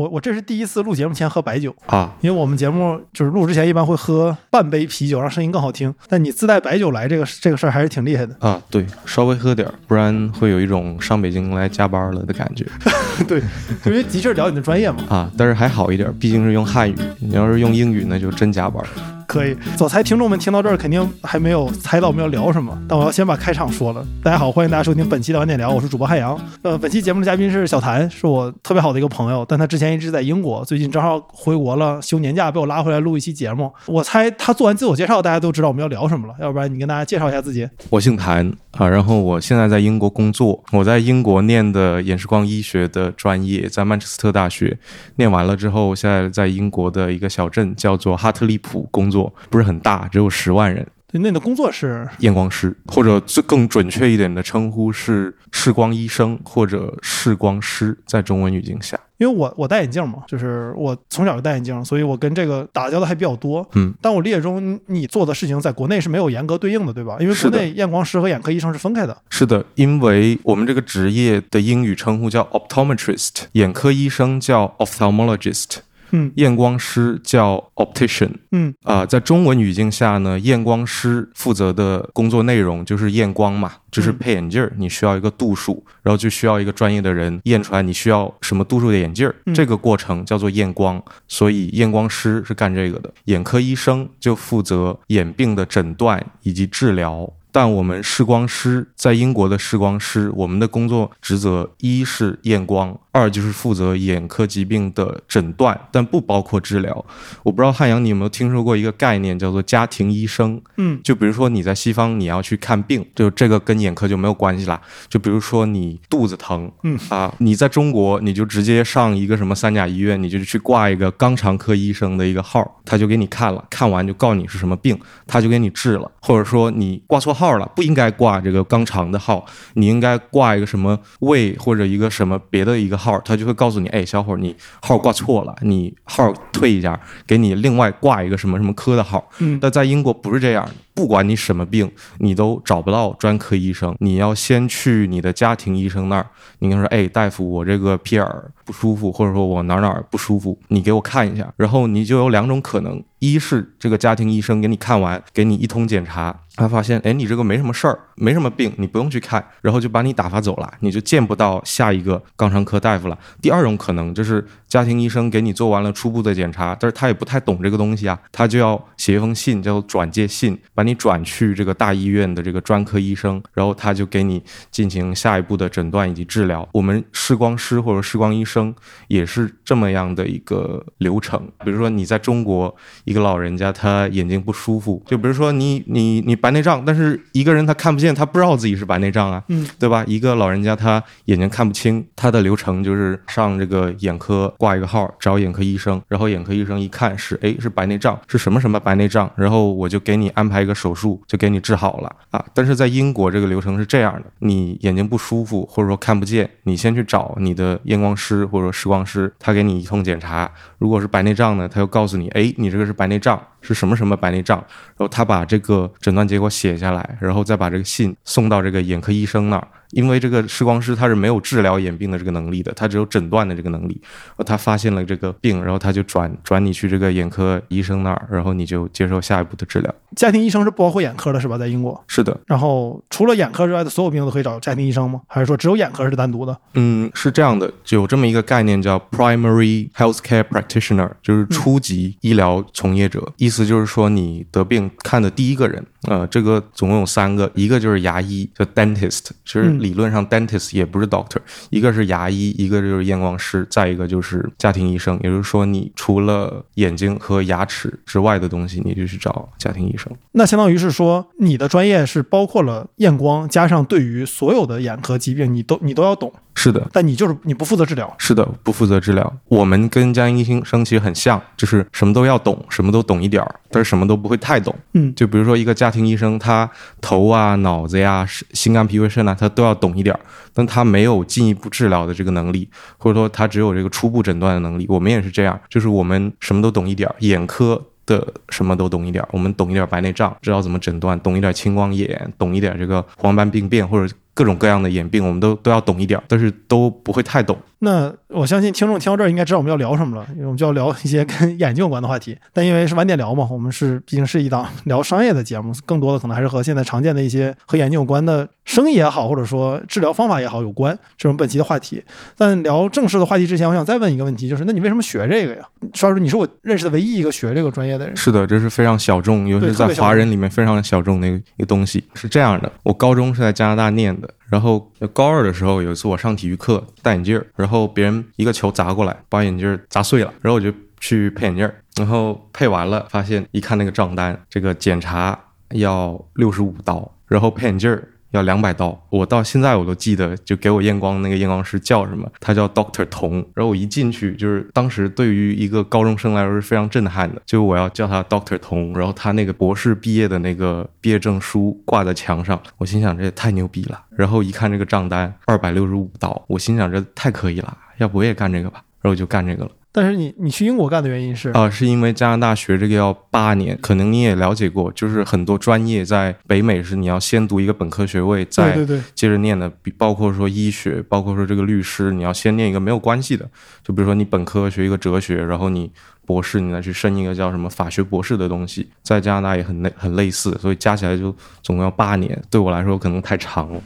我我这是第一次录节目前喝白酒，啊，因为我们节目就是录之前一般会喝半杯啤酒，让声音更好听。但你自带白酒来，这个这个事儿还是挺厉害的。啊，对，稍微喝点儿，不然会有一种上北京来加班了的感觉 对，因为的确了解你的专业嘛。啊。但是还好一点，毕竟是用汉语，你要是用英语，那就真加班。可以，走财听众们听到这儿肯定还没有猜到我们要聊什么，但我要先把开场说了。大家好，欢迎大家收听本期的晚点聊，我是主播汉阳。呃，本期节目的嘉宾是小谭，是我特别好的一个朋友，但他之前一直在英国，最近正好回国了，休年假被我拉回来录一期节目。我猜他做完自我介绍，大家都知道我们要聊什么了。要不然你跟大家介绍一下自己。我姓谭啊，然后我现在在英国工作，我在英国念的眼视光医学的专业，在曼彻斯特大学念完了之后，现在在英国的一个小镇叫做哈特利普工作，不是很大，只有十万人。对，那你的工作是验光师，或者最更准确一点的称呼是视光医生或者视光师，在中文语境下，因为我我戴眼镜嘛，就是我从小就戴眼镜，所以我跟这个打交道还比较多。嗯，但我理解中你做的事情在国内是没有严格对应的，对吧？因为国内验光师和眼科医生是分开的。是的，因为我们这个职业的英语称呼叫 optometrist，眼科医生叫 ophthalmologist，嗯。验光师叫 optician。嗯。啊、在中文语境下呢，验光师负责的工作内容就是验光嘛，就是嗯。配眼镜儿，你需要一个度数，然后就需要一个专业的人验出来你需要什么度数的眼镜儿，嗯。这个过程叫做验光，所以验光师是干这个的，眼科医生就负责眼病的诊断以及治疗。但我们视光师在英国的视光师，我们的工作职责一是验光，二就是负责眼科疾病的诊断，但不包括治疗。我不知道汉阳你有没有听说过一个概念叫做家庭医生？嗯就比如说你在西方你要去看病，就这个跟眼科就没有关系啦。就比如说你肚子疼，嗯啊，你在中国你就直接上一个什么三甲医院，你就去挂一个肛肠科医生的一个号，他就给你看了，看完就告诉你是什么病，他就给你治了。或者说你挂错号了，不应该挂这个肛肠的号，你应该挂一个什么胃或者一个什么别的一个号，他就会告诉你，哎，小伙儿，你号挂错了，你号退一下，给你另外挂一个什么什么科的号。嗯但在英国不是这样的，不管你什么病，你都找不到专科医生，你要先去你的家庭医生那儿，你跟他说，哎，大夫，我这个屁眼儿不舒服，或者说我哪哪儿不舒服，你给我看一下。然后你就有两种可能，一是这个家庭医生给你看完，给你一通检查，他发现，哎，你这个没什么事儿，没什么病，你不用去看，然后就把你打发走了，你就见不到下一个肛肠科大夫了。第二种可能就是家庭医生给你做完了初步的检查，但是他也不太懂这个东西啊，他就要写一封信，叫做转介信，把你转去这个大医院的这个专科医生，然后他就给你进行下一步的诊断以及治疗。我们视光师或者视光医生也是这么样的一个流程。比如说你在中国，一个老人家他眼睛不舒服，就比如说你你你白内障，但是一个人他看不见，他不知道自己是白内障啊，嗯，对吧？一个老人家他眼睛看不清，他的流程就是上这个眼科挂一个号，找眼科医生，然后眼科医生一看是哎是白内障，是什么什么白内障，然后我就给你安排一个手术，就给你治好了啊。但是在英国这个流程是这样的，你眼睛不舒服或者说看不见，你先去找你的验光师或者说视光师，他给你一通检查，如果是白内障呢，他又告诉你，哎，你这个是白内障，是什么什么白内障，然后他把这个诊断结果写下来，然后再把这个信送到这个眼科医生那儿。因为这个视光师他是没有治疗眼病的这个能力的，他只有诊断的这个能力。他发现了这个病，然后他就转转你去这个眼科医生那儿，然后你就接受下一步的治疗。家庭医生是不包括眼科的，是吧？在英国。是的，然后除了眼科之外的所有病都可以找家庭医生吗？还是说只有眼科是单独的？嗯，是这样的，有这么一个概念叫 primary healthcare practitioner，就是初级医疗从业者。意思就是说，你得病看的第一个人，呃，这个总共有三个，一个就是牙医，叫 dentist，其实嗯理论上 dentist 也不是 doctor，一个是牙医，一个就是验光师，再一个就是家庭医生。也就是说，你除了眼睛和牙齿之外的东西，你就去找家庭医生。那相当于是说，你的专业是包括了验光，加上对于所有的眼科疾病，你都你都要懂，是的，但你就是你不负责治疗。是的，不负责治疗。我们跟家庭医生其实很像，就是什么都要懂，什么都懂一点儿，但是什么都不会太懂。嗯就比如说一个家庭医生，他头啊、脑子呀、是心肝脾胃肾啊，他都要懂一点儿，但他没有进一步治疗的这个能力，或者说他只有这个初步诊断的能力。我们也是这样，就是我们什么都懂一点儿，眼科。的什么都懂一点儿，我们懂一点儿白内障，知道怎么诊断；懂一点儿青光眼，懂一点儿这个黄斑病变或者各种各样的眼病，我们都都要懂一点儿，但是都不会太懂。那我相信听众听到这儿应该知道我们要聊什么了，因为我们就要聊一些跟眼睛有关的话题。但因为是晚点聊嘛，我们是毕竟是一档聊商业的节目，更多的可能还是和现在常见的一些和眼睛有关的生意也好，或者说治疗方法也好有关，这种本期的话题。但聊正式的话题之前，我想再问一个问题，就是那你为什么学这个呀？说实你是我认识的唯一一个学这个专业的人。是的，这是非常小众，尤其是在华人里面非常小众的一个一个东西。是这样的，我高中是在加拿大念的。然后高二的时候，有一次我上体育课戴眼镜，然后别人一个球砸过来，把眼镜砸碎了，然后我就去配眼镜，然后配完了，发现一看那个账单，这个检查要六十五刀，然后配眼镜。要两百刀，我到现在我都记得，就给我验光那个验光师叫什么，他叫 Doctor 童。然后我一进去，就是当时对于一个高中生来说是非常震撼的，就我要叫他 Doctor 童。然后他那个博士毕业的那个毕业证书挂在墙上，我心想这也太牛逼了。然后一看这个账单二百六十五刀，我心想这太可以了，要不我也干这个吧。然后我就干这个了。但是你你去英国干的原因是？啊，是因为加拿大学这个要八年，可能你也了解过，就是很多专业在北美是你要先读一个本科学位，再接着念的，比包括说医学，包括说这个律师，你要先念一个没有关系的，就比如说你本科学一个哲学，然后你博士你再去申一个叫什么法学博士的东西，在加拿大也很类很类似，所以加起来就总共要八年，对我来说可能太长了。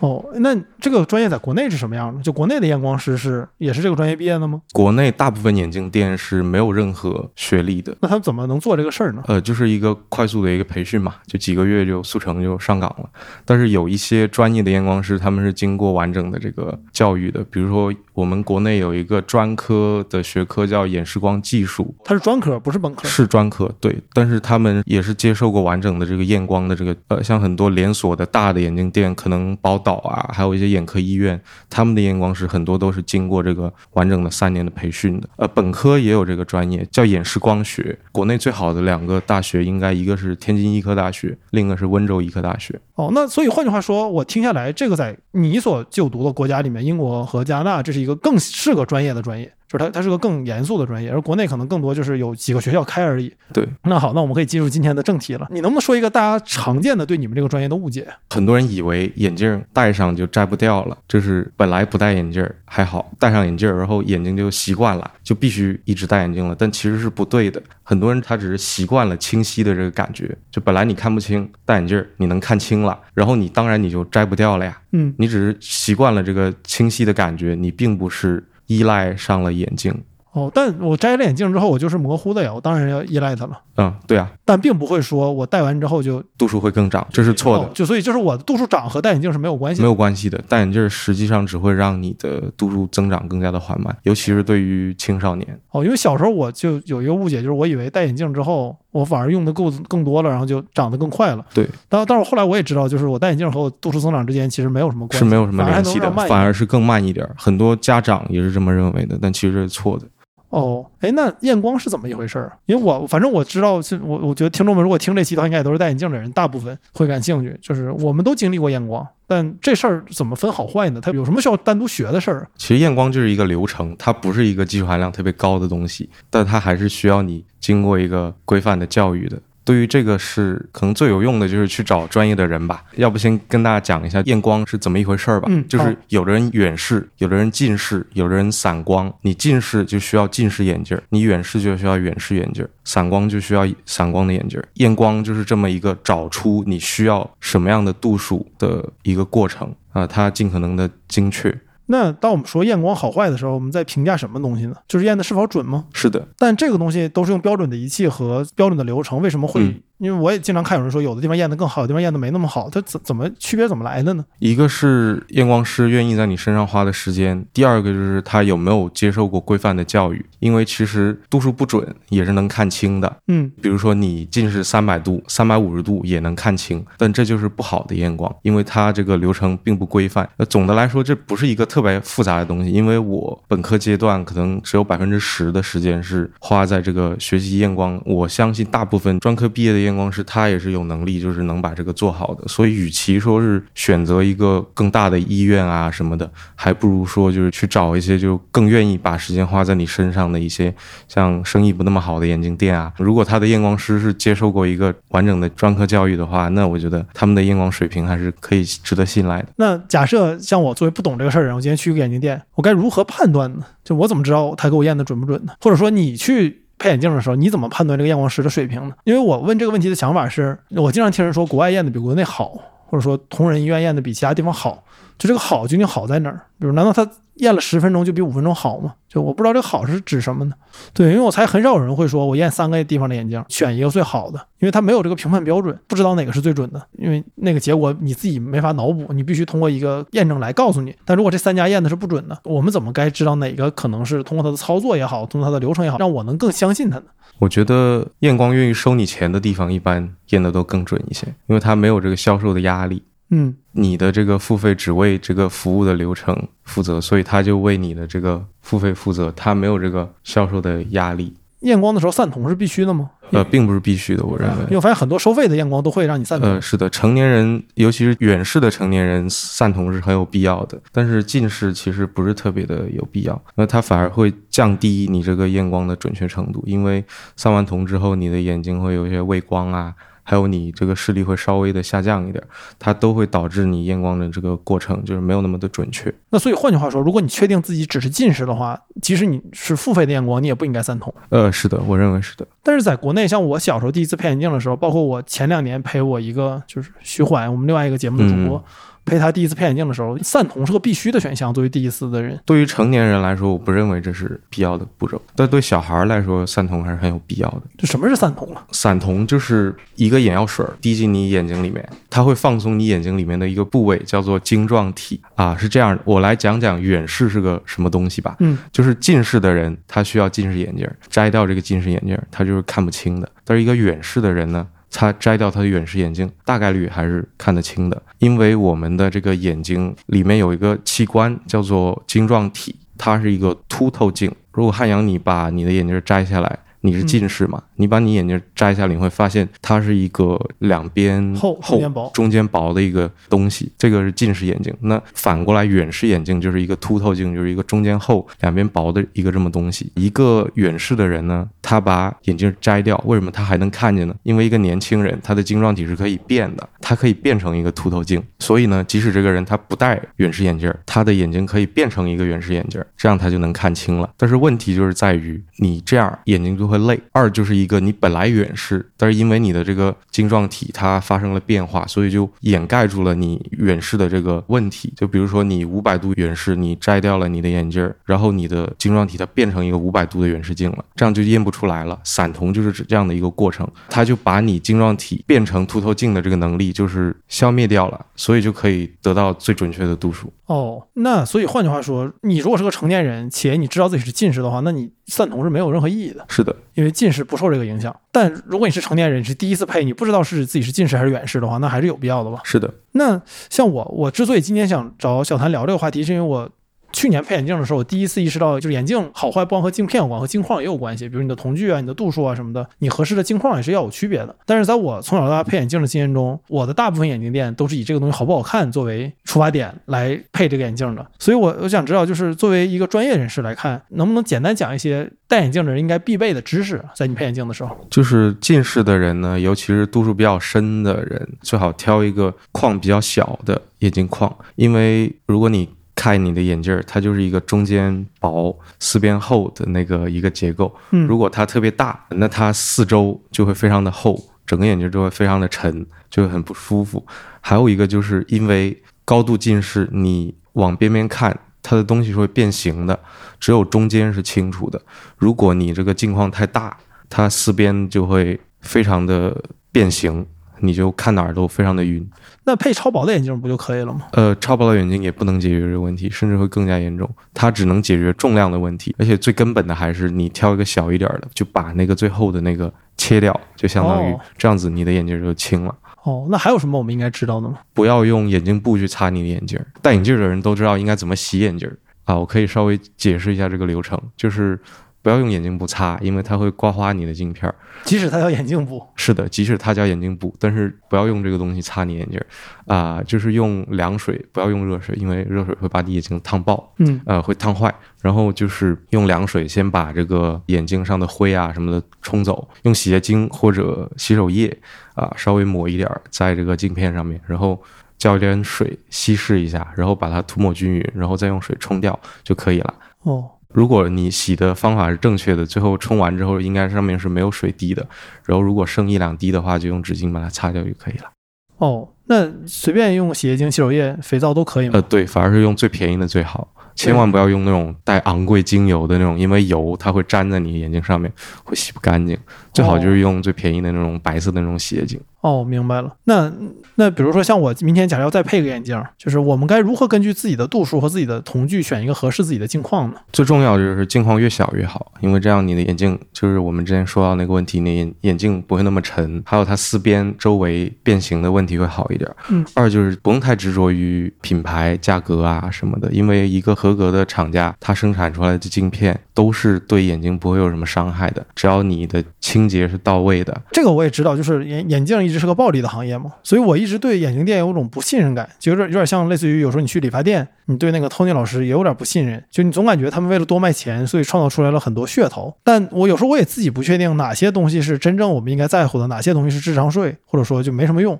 哦，那这个专业在国内是什么样的？就国内的验光师是也是这个专业毕业的吗？国内大部分眼镜店是没有任何学历的。那他们怎么能做这个事儿呢？呃，就是一个快速的一个培训嘛，就几个月就速成就上岗了。但是有一些专业的验光师，他们是经过完整的这个教育的。比如说，我们国内有一个专科的学科叫眼视光技术，它是专科，不是本科。是专科，对。但是他们也是接受过完整的这个验光的这个，呃，像很多连锁的大的眼镜店，可能宝岛啊，还有一些。眼科医院，他们的验光师很多都是经过这个完整的三年的培训的。呃，本科也有这个专业，叫眼视光学。国内最好的两个大学，应该一个是天津医科大学，另一个是温州医科大学。哦，那所以换句话说，我听下来，这个在你所就读的国家里面，英国和加拿大，这是一个更是个专业的专业。就是它，它是个更严肃的专业，而国内可能更多就是有几个学校开而已。对，那好，那我们可以进入今天的正题了。你能不能说一个大家常见的对你们这个专业的误解？很多人以为眼镜戴上就摘不掉了，就是本来不戴眼镜还好，戴上眼镜然后眼睛就习惯了，就必须一直戴眼镜了。但其实是不对的。很多人他只是习惯了清晰的这个感觉，就本来你看不清，戴眼镜你能看清了，然后你当然你就摘不掉了呀。嗯，你只是习惯了这个清晰的感觉，你并不是。依赖上了眼镜。哦，但我摘了眼镜之后，我就是模糊的呀，我当然要依赖它了。嗯，对啊，但并不会说我戴完之后就度数会更长，这是错的。就所以就是我的度数长和戴眼镜是没有关系，没有关系的。戴眼镜实际上只会让你的度数增长更加的缓慢，尤其是对于青少年。哦，因为小时候我就有一个误解，就是我以为戴眼镜之后我反而用的够更多了，然后就长得更快了。对，但但是后来我也知道，就是我戴眼镜和我度数增长之间其实没有什么关系，是没有什么联系的，反而是更慢一点。很多家长也是这么认为的，但其实是错的。哦，哎，那验光是怎么一回事儿？因为我反正我知道，是我我觉得听众们如果听这期的话，应该也都是戴眼镜的人，大部分会感兴趣。就是我们都经历过验光，但这事儿怎么分好坏呢？它有什么需要单独学的事儿？其实验光就是一个流程，它不是一个技术含量特别高的东西，但它还是需要你经过一个规范的教育的。对于这个是可能最有用的，就是去找专业的人吧。要不先跟大家讲一下验光是怎么一回事儿吧。嗯，就是有的人远视，有的人近视，有的人散光。你近视就需要近视眼镜，你远视就需要远视眼镜，散光就需要散光的眼镜。验光就是这么一个找出你需要什么样的度数的一个过程啊，它尽可能的精确。那当我们说验光好坏的时候，我们在评价什么东西呢？就是验的是否准吗？是的。但这个东西都是用标准的仪器和标准的流程，为什么会？因为我也经常看有人说，有的地方验的更好，有地方验的没那么好，它怎怎么区别怎么来的呢？一个是验光师愿意在你身上花的时间，第二个就是他有没有接受过规范的教育。因为其实度数不准也是能看清的，嗯，比如说你近视三百度、三百五十度也能看清，但这就是不好的验光，因为它这个流程并不规范。那总的来说，这不是一个特别复杂的东西，因为我本科阶段可能只有百分之十的时间是花在这个学习验光，我相信大部分专科毕业的验。验光师他也是有能力，就是能把这个做好的。所以，与其说是选择一个更大的医院啊什么的，还不如说就是去找一些就更愿意把时间花在你身上的一些像生意不那么好的眼镜店啊。如果他的验光师是接受过一个完整的专科教育的话，那我觉得他们的验光水平还是可以值得信赖的。那假设像我作为不懂这个事儿的人，我今天去一个眼镜店，我该如何判断呢？就我怎么知道他给我验的准不准呢？或者说你去配眼镜的时候，你怎么判断这个验光师的水平呢？因为我问这个问题的想法是，我经常听人说国外验的比国内好，或者说同仁医院验的比其他地方好，就这个好究竟好在哪儿？比如难道他验了十分钟就比五分钟好吗？就我不知道这个好是指什么呢？对，因为我猜很少有人会说我验三个地方的眼镜选一个最好的，因为他没有这个评判标准，不知道哪个是最准的，因为那个结果你自己没法脑补，你必须通过一个验证来告诉你。但如果这三家验的是不准的，我们怎么该知道哪个可能是通过它的操作也好，通过它的流程也好，让我能更相信它呢？我觉得验光愿意收你钱的地方，一般验的都更准一些，因为他没有这个销售的压力。嗯，你的这个付费只为这个服务的流程负责，所以他就为你的这个付费负责，他没有这个销售的压力。验光的时候散瞳是必须的吗？呃，并不是必须的，我认为。因为我发现很多收费的验光都会让你散瞳。呃，是的，成年人，尤其是远视的成年人，散瞳是很有必要的。但是近视其实不是特别的有必要，那它反而会降低你这个验光的准确程度，因为散完瞳之后，你的眼睛会有一些畏光啊。还有你这个视力会稍微的下降一点，它都会导致你验光的这个过程就是没有那么的准确。那所以换句话说，如果你确定自己只是近视的话，即使你是付费的验光，你也不应该三瞳。呃，是的，我认为是的。但是在国内，像我小时候第一次配眼镜的时候，包括我前两年陪我一个就是徐缓，我们另外一个节目的主播。陪他第一次配眼镜的时候，散瞳是个必须的选项。作为第一次的人，对于成年人来说，我不认为这是必要的步骤。但对小孩来说，散瞳还是很有必要的。这什么是散瞳啊？散瞳就是一个眼药水滴进你眼睛里面，它会放松你眼睛里面的一个部位，叫做晶状体啊。是这样的，我来讲讲远视是个什么东西吧。嗯，就是近视的人，他需要近视眼镜，摘掉这个近视眼镜，他就是看不清的。但是一个远视的人呢？他摘掉他的远视眼镜，大概率还是看得清的，因为我们的这个眼睛里面有一个器官叫做晶状体，它是一个凸透镜。如果汉阳你把你的眼镜摘下来，你是近视嘛？你把你眼镜摘下来，你会发现它是一个两边厚、厚、中间薄、中间薄的一个东西。这个是近视眼镜。那反过来，远视眼镜就是一个凸透镜，就是一个中间厚、两边薄的一个这么东西。一个远视的人呢，他把眼镜摘掉，为什么他还能看见呢？因为一个年轻人，他的晶状体是可以变的，它可以变成一个凸透镜。所以呢，即使这个人他不戴远视眼镜，他的眼睛可以变成一个远视眼镜，这样他就能看清了。但是问题就是在于，你这样眼睛就会累。二就是一个你本来远视，但是因为你的这个晶状体它发生了变化，所以就掩盖住了你远视的这个问题。就比如说你五百度远视，你摘掉了你的眼镜儿，然后你的晶状体它变成一个五百度的远视镜了，这样就验不出来了。散瞳就是指这样的一个过程，它就把你晶状体变成凸透镜的这个能力就是消灭掉了，所以就可以得到最准确的度数。哦，那所以换句话说，你如果是个成年人，且你知道自己是近视的话，那你散瞳是没有任何意义的。是的，因为近视不受这个影响。但如果你是成年人，是第一次配，你不知道是自己是近视还是远视的话，那还是有必要的吧？是的。那像我，我之所以今天想找小谭聊这个话题，是因为我。去年配眼镜的时候，我第一次意识到，就是眼镜好坏不光和镜片有关，和镜框也有关系。比如你的瞳距啊、你的度数啊什么的，你合适的镜框也是要有区别的。但是在我从小到大配眼镜的经验中，我的大部分眼镜店都是以这个东西好不好看作为出发点来配这个眼镜的。所以，我我想知道，就是作为一个专业人士来看，能不能简单讲一些戴眼镜的人应该必备的知识，在你配眼镜的时候。就是近视的人呢，尤其是度数比较深的人，最好挑一个框比较小的眼镜框，因为如果你看你的眼镜儿，它就是一个中间薄、四边厚的那个一个结构。嗯，如果它特别大，那它四周就会非常的厚，整个眼镜就会非常的沉，就会很不舒服。还有一个就是因为高度近视，你往边边看，它的东西是会变形的，只有中间是清楚的。如果你这个镜框太大，它四边就会非常的变形。你就看哪儿都非常的晕，那配超薄的眼镜不就可以了吗？呃，超薄的眼镜也不能解决这个问题，甚至会更加严重。它只能解决重量的问题，而且最根本的还是你挑一个小一点的，就把那个最厚的那个切掉，就相当于这样子，你的眼镜就轻了。哦，那还有什么我们应该知道的吗？不要用眼镜布去擦你的眼镜。戴眼镜的人都知道应该怎么洗眼镜啊。我可以稍微解释一下这个流程，就是不要用眼镜布擦，因为它会刮花你的镜片儿。即使它叫眼镜布，是的，即使它叫眼镜布，但是不要用这个东西擦你眼镜儿啊、就是用凉水，不要用热水，因为热水会把你眼睛烫爆。嗯呃，会烫坏。然后就是用凉水先把这个眼镜上的灰啊什么的冲走，用洗洁精或者洗手液啊、稍微抹一点儿在这个镜片上面，然后浇一点水稀释一下，然后把它涂抹均匀，然后再用水冲掉就可以了。哦，如果你洗的方法是正确的，最后冲完之后应该上面是没有水滴的，然后如果剩一两滴的话，就用纸巾把它擦掉就可以了。哦，那随便用洗洁精、洗手液、肥皂都可以吗？呃，对，反而是用最便宜的最好，千万不要用那种带昂贵精油的那种，因为油它会粘在你眼睛上面，会洗不干净。最好就是用最便宜的那种白色的那种洗洁精。哦，明白了。那那比如说像我明天假如要再配个眼镜，就是我们该如何根据自己的度数和自己的瞳距选一个合适自己的镜框呢？最重要的就是镜框越小越好，因为这样你的眼镜就是我们之前说到那个问题，你眼眼镜不会那么沉，还有它四边周围变形的问题会好一点。嗯，二就是不用太执着于品牌、价格啊什么的，因为一个合格的厂家，它生产出来的镜片都是对眼睛不会有什么伤害的，只要你的清洁是到位的。这个我也知道，就是眼眼镜一直是个暴利的行业嘛，所以我一直对眼镜店有种不信任感，就有点有点像类似于有时候你去理发店，你对那个 Tony 老师也有点不信任，就你总感觉他们为了多卖钱，所以创造出来了很多噱头。但我有时候我也自己不确定哪些东西是真正我们应该在乎的，哪些东西是智商税，或者说就没什么用。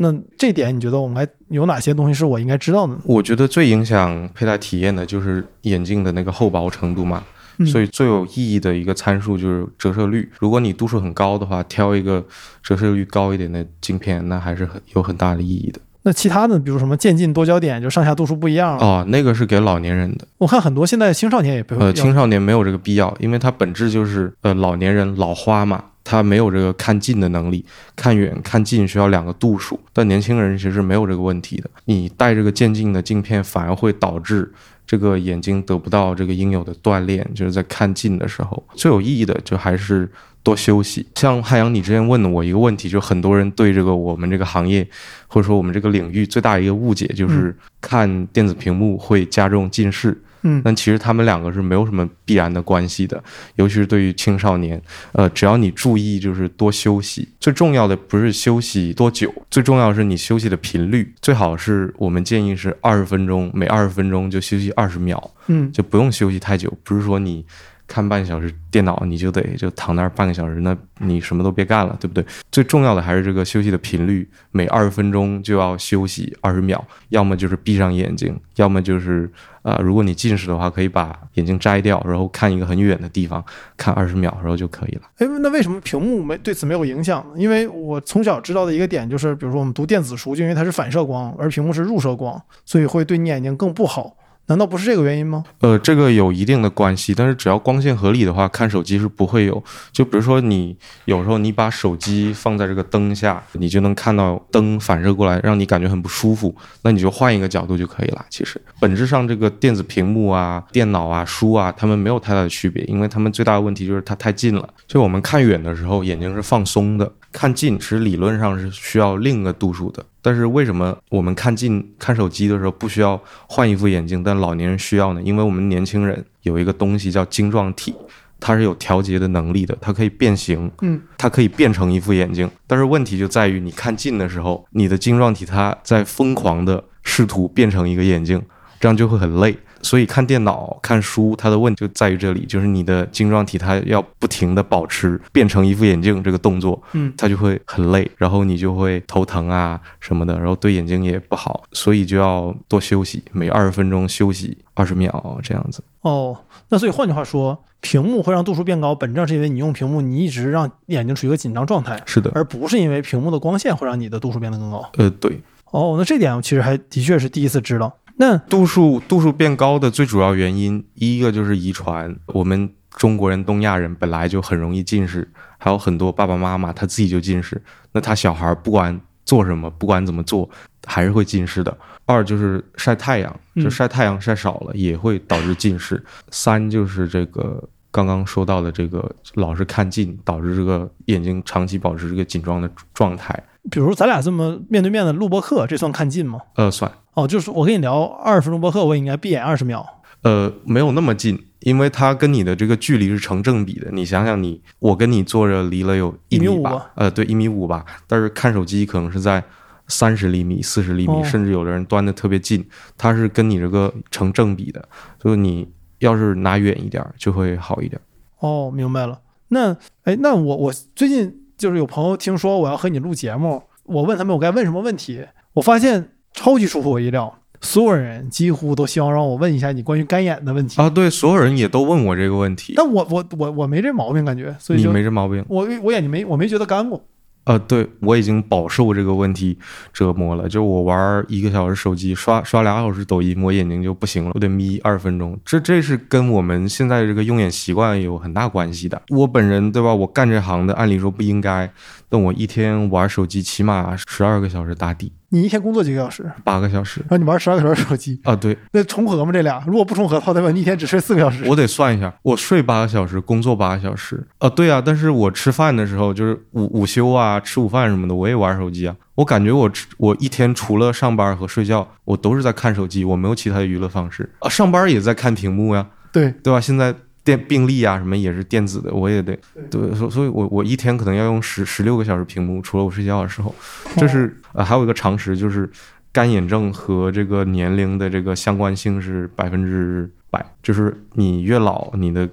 那这点你觉得我们该有哪些东西是我应该知道的呢？我觉得最影响佩戴体验的就是眼镜的那个厚薄程度嘛，嗯所以最有意义的一个参数就是折射率。如果你度数很高的话，挑一个折射率高一点的镜片，那还是很有很大的意义的。那其他的，比如什么渐进多焦点，就上下度数不一样。哦，那个是给老年人的，我看很多现在青少年也不会呃，青少年没有这个必要，因为它本质就是呃老年人老花嘛，他没有这个看近的能力，看远看近需要两个度数，但年轻人其实没有这个问题的。你戴这个渐进的镜片，反而会导致这个眼睛得不到这个应有的锻炼，就是在看近的时候，最有意义的就还是多休息。像汉阳，你之前问的我一个问题，就很多人对这个我们这个行业或者说我们这个领域最大一个误解就是看电子屏幕会加重近视。嗯但其实他们两个是没有什么必然的关系的，尤其是对于青少年，呃，只要你注意就是多休息，最重要的不是休息多久，最重要的是你休息的频率，最好是我们建议是二十分钟，每二十分钟就休息二十秒，嗯就不用休息太久，不是说你。看半小时电脑，你就得就躺那儿半个小时，那你什么都别干了，对不对？最重要的还是这个休息的频率，每二十分钟就要休息二十秒，要么就是闭上眼睛，要么就是啊，如果你近视的话，可以把眼镜摘掉，然后看一个很远的地方，看二十秒，然后就可以了。哎，那为什么屏幕没对此没有影响呢？因为我从小知道的一个点就是，比如说我们读电子书，就因为它是反射光，而屏幕是入射光，所以会对你眼睛更不好。难道不是这个原因吗？呃，这个有一定的关系，但是只要光线合理的话，看手机是不会有。就比如说你有时候你把手机放在这个灯下，你就能看到灯反射过来，让你感觉很不舒服，那你就换一个角度就可以了。其实本质上这个电子屏幕啊、电脑啊、书啊，它们没有太大的区别，因为它们最大的问题就是它太近了。就我们看远的时候，眼睛是放松的；看近，其实理论上是需要另一个度数的。但是为什么我们看近看手机的时候不需要换一副眼镜，但老年人需要呢？因为我们年轻人有一个东西叫晶状体，它是有调节的能力的，它可以变形，嗯，它可以变成一副眼镜。但是问题就在于你看近的时候，你的晶状体它在疯狂的试图变成一个眼镜，这样就会很累。所以看电脑、看书，它的问题就在于这里，就是你的晶状体它要不停的保持变成一副眼镜这个动作，嗯它就会很累，然后你就会头疼啊什么的，然后对眼睛也不好，所以就要多休息，每二十分钟休息二十秒这样子。哦，那所以换句话说，屏幕会让度数变高，本质上是因为你用屏幕，你一直让眼睛处于一个紧张状态，是的，而不是因为屏幕的光线会让你的度数变得更高。呃，对，哦，那这点我其实还的确是第一次知道。那度数度数变高的最主要原因，一个就是遗传，我们中国人、东亚人本来就很容易近视，还有很多爸爸妈妈他自己就近视，那他小孩不管做什么，不管怎么做，还是会近视的。二就是晒太阳，嗯就晒太阳晒少了也会导致近视。三就是这个刚刚说到的这个老是看近，导致这个眼睛长期保持这个紧张的状态。比如咱俩这么面对面的录播课，这算看近吗？呃，算。哦，就是我跟你聊二十分钟播客，我也应该闭眼二十秒。呃，没有那么近，因为它跟你的这个距离是成正比的。你想想你，我跟你坐着离了有一一米五吧，呃，对，一米五吧。但是看手机可能是在三十厘米、四十厘米，哦甚至有的人端的特别近，它是跟你这个成正比的。所以你要是拿远一点儿，就会好一点。哦，明白了。那哎，那我我最近就是有朋友听说我要和你录节目，我问他们我该问什么问题，我发现超级出乎我意料，所有人几乎都希望让我问一下你关于干眼的问题。啊，对，所有人也都问我这个问题，但我我我我没这毛病，感觉，所以你没这毛病。我我眼睛没我没觉得干过。呃，对我已经饱受这个问题折磨了。就我玩一个小时手机，刷刷俩小时抖音，我眼睛就不行了，我得眯二十分钟。这这是跟我们现在这个用眼习惯有很大关系的。我本人对吧？我干这行的，按理说不应该，但我一天玩手机起码十二个小时打底，你一天工作几个小时，八个小时然后你玩十二个小时手机，啊。对那重合吗？这俩如果不重合的话，代表你一天只睡四个小时。我得算一下，我睡八个小时，工作八个小时。啊，对啊，但是我吃饭的时候，就是午午休啊，吃午饭什么的，我也玩手机啊。我感觉我吃我一天除了上班和睡觉，我都是在看手机，我没有其他的娱乐方式啊。上班也在看屏幕呀，对，对吧？现在电病历啊什么也是电子的，我也得对，所所以我我一天可能要用十十六个小时屏幕，除了我睡觉的时候。这是呃还有一个常识就是。干眼症和这个年龄的这个相关性是百分之百，就是你越老，你的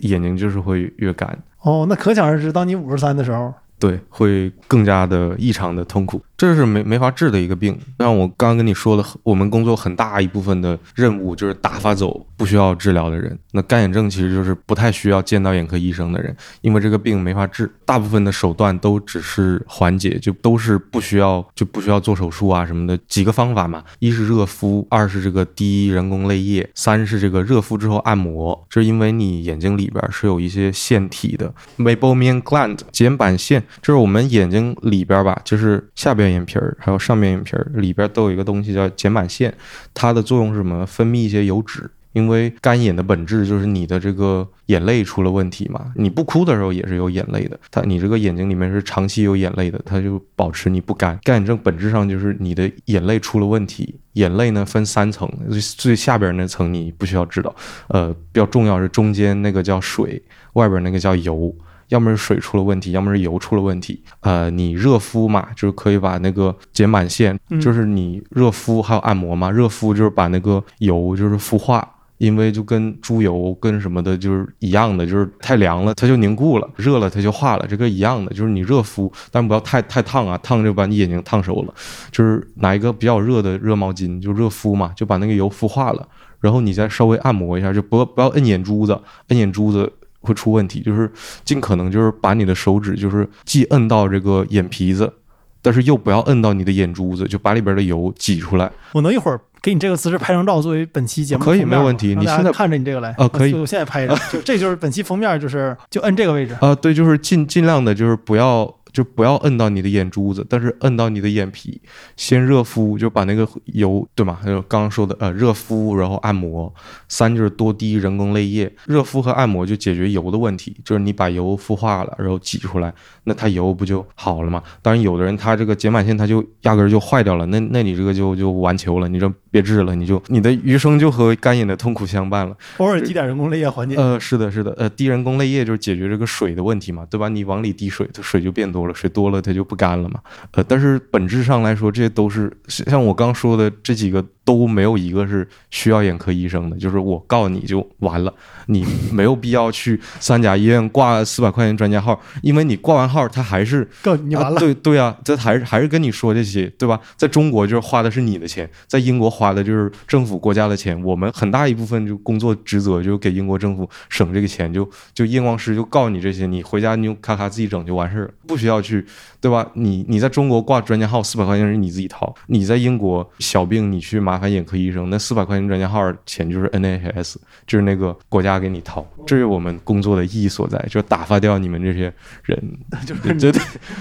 眼睛就是会越干，哦，那可想而知，当你五十三的时候，对，会更加的异常的痛苦，这是没没法治的一个病。像我刚刚跟你说的，我们工作很大一部分的任务就是打发走不需要治疗的人。那干眼症其实就是不太需要见到眼科医生的人，因为这个病没法治，大部分的手段都只是缓解，就都是不需要就不需要做手术啊什么的。几个方法嘛，一是热敷，二是这个滴人工泪液，三是这个热敷之后按摩。这是因为你眼睛里边是有一些腺体的 meibomian gland 睑板腺，这是我们眼睛里边吧，就是下边眼皮儿还有上面眼皮儿里边都有一个东西叫睑板腺，它的作用是什么？分泌一些油脂。因为干眼的本质就是你的这个眼泪出了问题嘛，你不哭的时候也是有眼泪的，它你这个眼睛里面是长期有眼泪的，它就保持你不干。干眼症本质上就是你的眼泪出了问题，眼泪呢分三层，最最下边那层你不需要知道，呃，比较重要是中间那个叫水，外边那个叫油。要么是水出了问题，要么是油出了问题。呃，你热敷嘛，就是可以把那个睑板腺，嗯就是你热敷还有按摩嘛，热敷就是把那个油就是孵化。因为就跟猪油跟什么的，就是一样的，就是太凉了它就凝固了，热了它就化了，这个一样的，就是你热敷，但不要太太烫啊，烫就把你眼睛烫熟了。就是拿一个比较热的热毛巾，就热敷嘛，就把那个油孵化了，然后你再稍微按摩一下，就不要不要摁眼珠子，摁眼珠子会出问题，就是尽可能就是把你的手指就是既摁到这个眼皮子，但是又不要摁到你的眼珠子，就把里边的油挤出来。我能一会儿给你这个姿势拍张照作为本期节目可以没问题你现在看着你这个来啊可以我我现在拍一张，就这就是本期封面，就是就摁这个位置。啊，对，就是尽尽量的，就是不要就不要摁到你的眼珠子，但是摁到你的眼皮，先热敷，就把那个油，对吗？还有刚刚说的，呃，热敷，然后按摩。三就是多滴人工泪液，热敷和按摩就解决油的问题，就是你把油孵化了，然后挤出来，那它油不就好了吗？当然，有的人他这个睑板腺他就压根儿就坏掉了，那那你这个就就完球了，你这别治了，你就你的余生就和干眼的痛苦相伴了。偶尔滴点人工泪液缓解。呃，是的，是的，呃，滴人工泪液就是解决这个水的问题嘛，对吧？你往里滴水，它水就变多了，水多了它就不干了嘛。呃，但是本质上来说，这些都是像我刚说的这几个都没有一个是需要眼科医生的，就是我告你就完了，你没有必要去三甲医院挂四百块钱专家号，因为你挂完号，他还是 告你完了，啊、对对啊，这还是还是跟你说这些，对吧？在中国就是花的是你的钱，在英国花的就是政府国家的钱。我们很大一部分就工作职责就给英国政府省这个钱，就就验光师就告你这些，你回家你就咔咔自己整就完事儿了，不需要去，对吧？你你在中国挂专家号四百块钱是你自己掏，你在英国小病你去麻烦眼科医生，那四百块钱专家号钱就是 NHS，就是那个国家给你掏，这是我们工作的意义所在，就打发掉你们这些人，就是对对。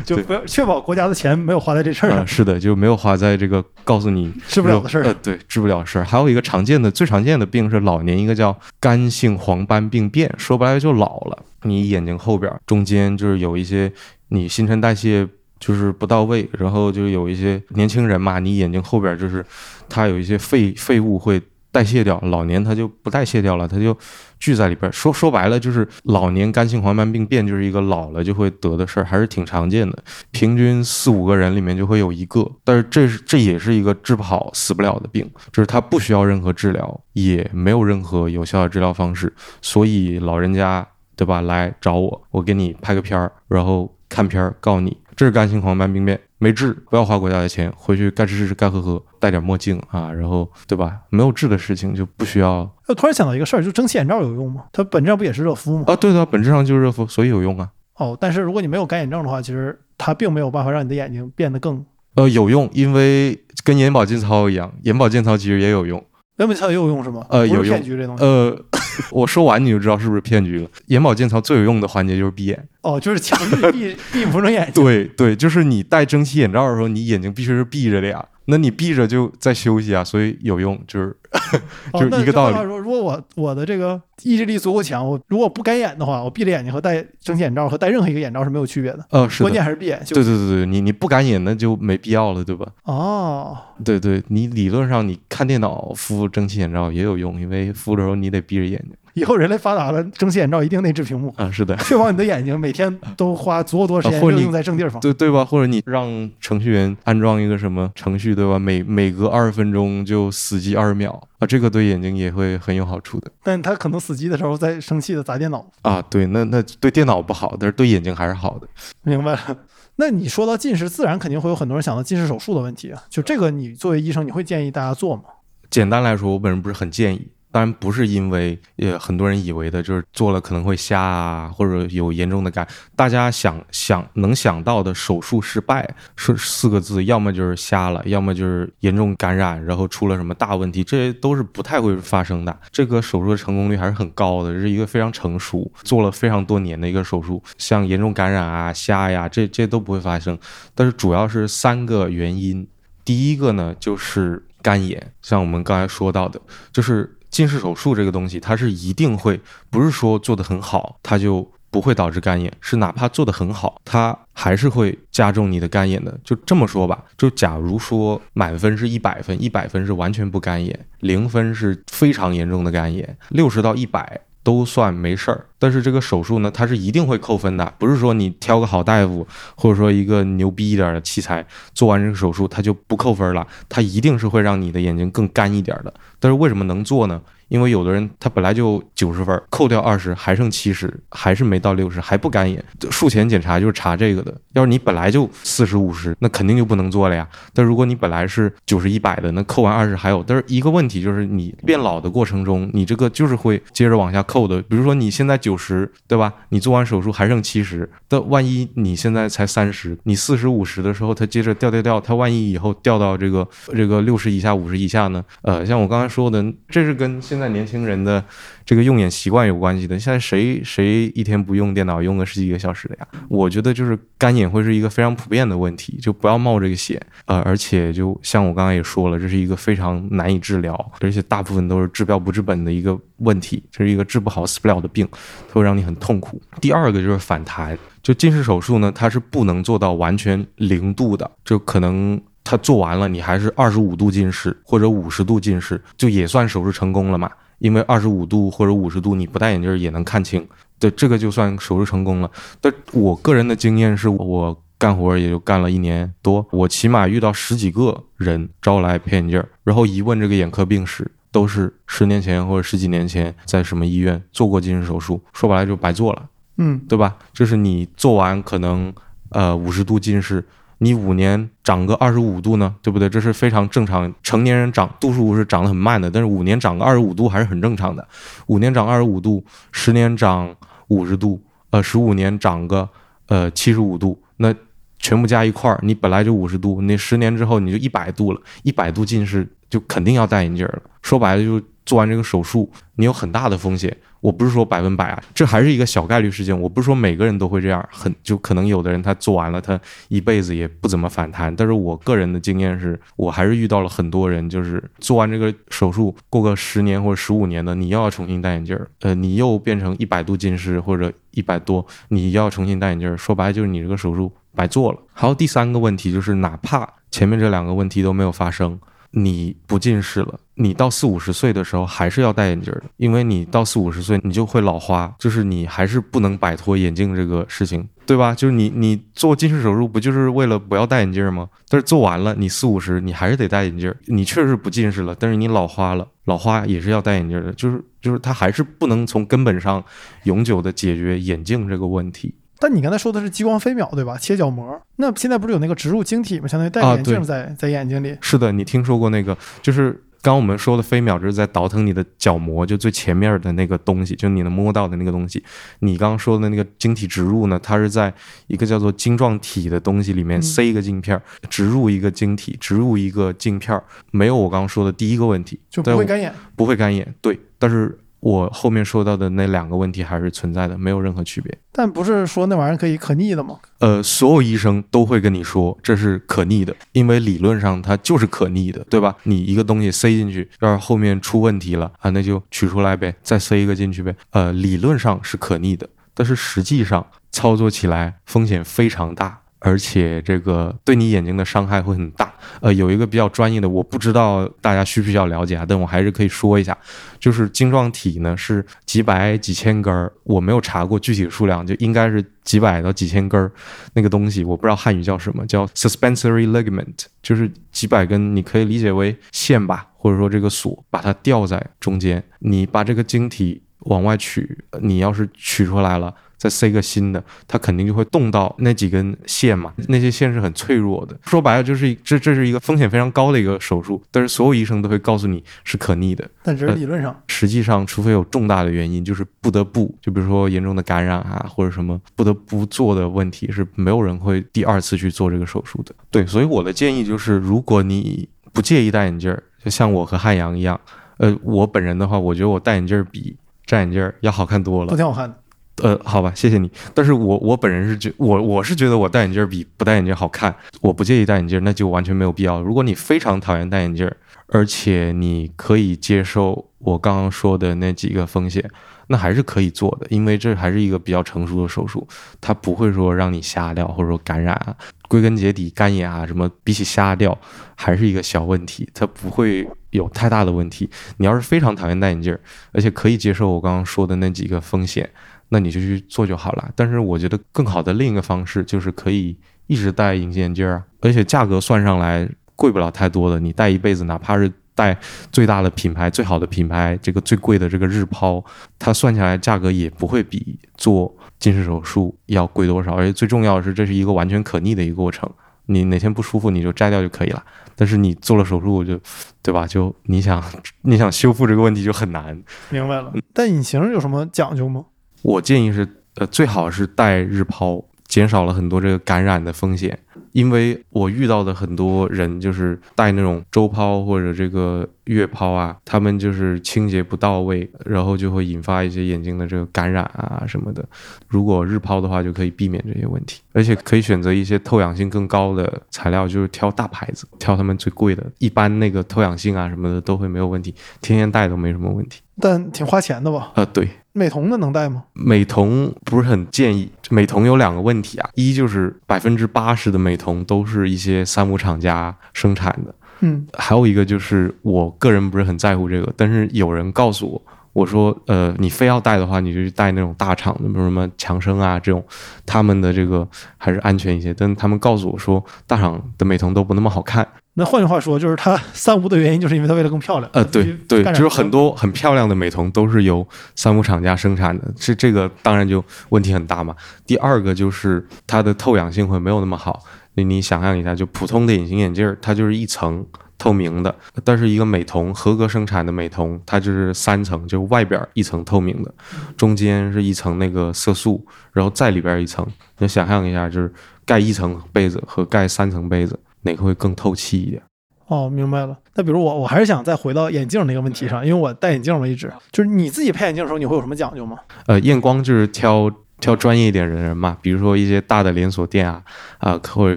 就不要确保国家的钱没有花在这事儿啊、上，是的，就没有花在这个告诉你 治不了的事儿呃，对，治不了的事儿。还有一个常见的、最常见的病是老年一个叫干性黄斑病变，说白了就老了。你眼睛后边中间就是有一些你新陈代谢就是不到位，然后就是有一些年轻人嘛，你眼睛后边就是它有一些废废物会。代谢掉，老年它就不代谢掉了，它就聚在里边。说说白了就是老年肝性黄斑病变就是一个老了就会得的事儿，还是挺常见的，平均四五个人里面就会有一个。但是这是这也是一个治不好、死不了的病，就是它不需要任何治疗，也没有任何有效的治疗方式，所以老人家对吧来找我，我给你拍个片儿，然后看片儿告你这是肝性黄斑病变。没治，不要花国家的钱，回去该吃吃，该喝喝，戴点墨镜啊，然后对吧？没有治的事情就不需要。我突然想到一个事儿，就蒸汽眼罩有用吗？它本质上不也是热敷吗？啊，对的，本质上就是热敷，所以有用啊。哦，但是如果你没有干眼症的话，其实它并没有办法让你的眼睛变得更……呃，有用，因为跟眼保健操一样，眼保健操其实也有用。眼保健操也有用是吗？呃，有用。骗局这东西。呃，我说完你就知道是不是骗局了。眼保健操最有用的环节就是闭眼。哦，就是强制闭 闭不上眼睛。对对，就是你戴蒸汽眼罩的时候，你眼睛必须是闭着的呀。那你闭着就在休息啊，所以有用，就是 就是一个道理。说，如果我我的这个意志力足够强，我如果不干眼的话，我闭着眼睛和戴蒸汽眼罩和戴任何一个眼罩是没有区别的。呃，是关键还是闭眼。对对对对，你你不干眼那就没必要了，对吧？哦，对对，你理论上你看电脑敷蒸汽眼罩也有用，因为敷的时候你得闭着眼睛。以后人类发达了，蒸汽眼罩一定内置屏幕啊，是的，确保你的眼睛每天都花足够多时间用在正地方，对对吧？或者你让程序员安装一个什么程序，对吧？每每隔二十分钟就死机二十秒啊，这个对眼睛也会很有好处的。但他可能死机的时候在生气的砸电脑啊，对，那那对电脑不好，但是对眼睛还是好的。明白了。那你说到近视，自然肯定会有很多人想到近视手术的问题啊。就这个，你作为医生，你会建议大家做吗？简单来说，我本人不是很建议。当然不是因为，也很多人以为的就是做了可能会瞎啊，或者有严重的感。大家想想能想到的手术失败是四个字，要么就是瞎了，要么就是严重感染，然后出了什么大问题，这些都是不太会发生的。这个手术的成功率还是很高的，这是一个非常成熟、做了非常多年的一个手术。像严重感染啊、瞎呀，这这都不会发生。但是主要是三个原因，第一个呢就是肝炎，像我们刚才说到的，就是。近视手术这个东西，它是一定会，不是说做的很好，它就不会导致干眼，是哪怕做的很好，它还是会加重你的干眼的。就这么说吧，就假如说满分是一百分，一百分是完全不干眼，零分是非常严重的干眼，六十到一百。都算没事儿，但是这个手术呢，它是一定会扣分的，不是说你挑个好大夫，或者说一个牛逼一点的器材做完这个手术，它就不扣分了，它一定是会让你的眼睛更干一点的。但是为什么能做呢？因为有的人他本来就九十分，扣掉二十还剩七十，还是没到六十，还不敢演。术前检查就是查这个的。要是你本来就四十五十，那肯定就不能做了呀。但如果你本来是九十一百的，那扣完二十还有。但是一个问题就是你变老的过程中，你这个就是会接着往下扣的。比如说你现在九十，对吧？你做完手术还剩七十，但万一你现在才三十，你四十五十的时候，它接着掉掉掉，它万一以后掉到这个这个六十以下、五十以下呢？呃，像我刚才说的，这是跟现现在年轻人的这个用眼习惯有关系的。现在谁谁一天不用电脑用个十几个小时的呀？我觉得就是干眼会是一个非常普遍的问题，就不要冒这个险。呃，而且就像我刚才也说了，这是一个非常难以治疗，而且大部分都是治标不治本的一个问题，这是一个治不好、死不了的病，它会让你很痛苦。第二个就是反弹，就近视手术呢，它是不能做到完全零度的，就可能。他做完了，你还是二十五度近视或者五十度近视，就也算手术成功了嘛？因为二十五度或者五十度，你不戴眼镜也能看清，对，这个就算手术成功了。但我个人的经验是，我干活也就干了一年多，我起码遇到十几个人招来配眼镜，然后一问这个眼科病史，都是十年前或者十几年前在什么医院做过近视手术，说白了就白做了，嗯，对吧？就是你做完可能呃五十度近视。你五年长个二十五度呢，对不对？这是非常正常。成年人长度数是长得很慢的，但是五年长个二十五度还是很正常的。五年长二十五度，十年长五十度，呃，十五年长个呃七十五度，那全部加一块儿，你本来就五十度，那十年之后你就一百度了，一百度近视就肯定要戴眼镜了。说白了，就做完这个手术，你有很大的风险。我不是说百分百啊，这还是一个小概率事件。我不是说每个人都会这样，很就可能有的人他做完了，他一辈子也不怎么反弹。但是我个人的经验是，我还是遇到了很多人，就是做完这个手术，过个十年或者十五年的，你又要重新戴眼镜儿，呃，你又变成一百度近视或者一百多，你要重新戴眼镜儿，说白了就是你这个手术白做了。还有第三个问题就是，哪怕前面这两个问题都没有发生，你不近视了，你到四五十岁的时候还是要戴眼镜的，因为你到四五十岁你就会老花，就是你还是不能摆脱眼镜这个事情，对吧？就是你你做近视手术不就是为了不要戴眼镜吗？但是做完了，你四五十你还是得戴眼镜，你确实不近视了，但是你老花了，老花也是要戴眼镜的，就是就是它还是不能从根本上永久的解决眼镜这个问题。但你刚才说的是激光飞秒对吧？切角膜，那现在不是有那个植入晶体吗？相当于戴啊眼镜对在、在眼睛里。是的，你听说过那个？就是刚刚我们说的飞秒，就是在倒腾你的角膜，就最前面的那个东西，就你能摸到的那个东西。你刚刚说的那个晶体植入呢，它是在一个叫做晶状体的东西里面嗯塞一个镜片儿，植入一个晶体，植入一个镜片，没有我刚刚说的第一个问题，就不会干眼。不会干眼。对，但是我后面说到的那两个问题还是存在的，没有任何区别。但不是说那玩意儿可以可逆的吗？呃，所有医生都会跟你说这是可逆的，因为理论上它就是可逆的，对吧？你一个东西塞进去，要是后面出问题了啊，那就取出来呗，再塞一个进去呗。呃，理论上是可逆的，但是实际上操作起来风险非常大。而且这个对你眼睛的伤害会很大。呃，有一个比较专业的，我不知道大家需不需要了解啊，但我还是可以说一下，就是晶状体呢是几百几千根儿，我没有查过具体数量，就应该是几百到几千根儿那个东西，我不知道汉语叫什么，叫 suspensory ligament，就是几百根，你可以理解为线吧，或者说这个锁，把它吊在中间，你把这个晶体往外取，你要是取出来了。再塞个新的，它肯定就会动到那几根线嘛，那些线是很脆弱的。说白了，就是这这是一个风险非常高的一个手术，但是所有医生都会告诉你是可逆的。但只是理论上。实际上，除非有重大的原因，就是不得不，就比如说严重的感染啊，或者什么不得不做的问题，是没有人会第二次去做这个手术的。对，所以我的建议就是，如果你不介意戴眼镜儿，就像我和汉阳一样，呃，我本人的话，我觉得我戴眼镜儿比摘眼镜儿要好看多了都。挺好看的。呃，好吧，谢谢你。但是我我本人是觉我我是觉得我戴眼镜比不戴眼镜好看。我不介意戴眼镜，那就完全没有必要。如果你非常讨厌戴眼镜，而且你可以接受我刚刚说的那几个风险，那还是可以做的，因为这还是一个比较成熟的手术，它不会说让你瞎掉或者说感染啊。归根结底，干眼啊什么，比起瞎掉还是一个小问题，它不会有太大的问题。你要是非常讨厌戴眼镜，而且可以接受我刚刚说的那几个风险。那你就去做就好了。但是我觉得更好的另一个方式就是可以一直戴隐形眼镜啊，而且价格算上来贵不了太多的，你戴一辈子，哪怕是戴最大的品牌、最好的品牌，这个最贵的这个日抛，它算下来价格也不会比做近视手术要贵多少。而且最重要的是，这是一个完全可逆的一个过程。你哪天不舒服你就摘掉就可以了，但是你做了手术就，对吧？就你想你想修复这个问题就很难。明白了。但隐形有什么讲究吗？我建议是，呃，最好是戴日抛，减少了很多这个感染的风险。因为我遇到的很多人就是戴那种周抛或者这个月抛啊，他们就是清洁不到位，然后就会引发一些眼睛的这个感染啊什么的。如果日抛的话，就可以避免这些问题，而且可以选择一些透氧性更高的材料，就是挑大牌子，挑他们最贵的，一般那个透氧性啊什么的都会没有问题，天天戴都没什么问题。但挺花钱的吧？呃，对，美瞳的能戴吗？美瞳不是很建议。美瞳有两个问题啊，一就是百分之八十的美瞳都是一些三无厂家生产的，嗯，还有一个就是我个人不是很在乎这个，但是有人告诉我，我说呃，你非要戴的话，你就去戴那种大厂的，比如什么强生啊这种，他们的这个还是安全一些。但他们告诉我说，大厂的美瞳都不那么好看。那换句话说，就是它 三无的原因，就是因为它为了更漂亮。呃，对对，就是很多很漂亮的美瞳都是由三无厂家生产的，这这个当然就问题很大嘛。第二个就是它的透氧性会没有那么好，你你想象一下，就普通的隐形眼镜儿，它就是一层透明的，但是一个美瞳合格生产的美瞳，它就是三层，就外边一层透明的，中间是一层那个色素，然后再里边一层，你想象一下，就是盖一层被子和盖三层被子，哪个会更透气一点？哦，明白了。那比如我，我还是想再回到眼镜那个问题上，因为我戴眼镜嘛，一直就是你自己配眼镜的时候，你会有什么讲究吗？呃，验光就是挑挑专业一点的人嘛，比如说一些大的连锁店啊，啊、或者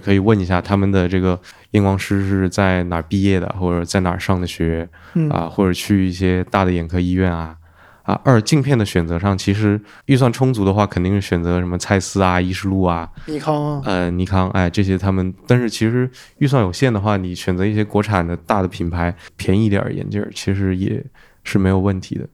可以问一下他们的这个验光师是在哪儿毕业的，或者在哪儿上的学嗯，啊，或者去一些大的眼科医院啊，啊。二镜片的选择上，其实预算充足的话，肯定是选择什么蔡司啊、依视路啊、尼康啊，呃尼康，哎这些他们。但是其实预算有限的话，你选择一些国产的大的品牌，便宜一点儿眼镜儿，其实也是没有问题的。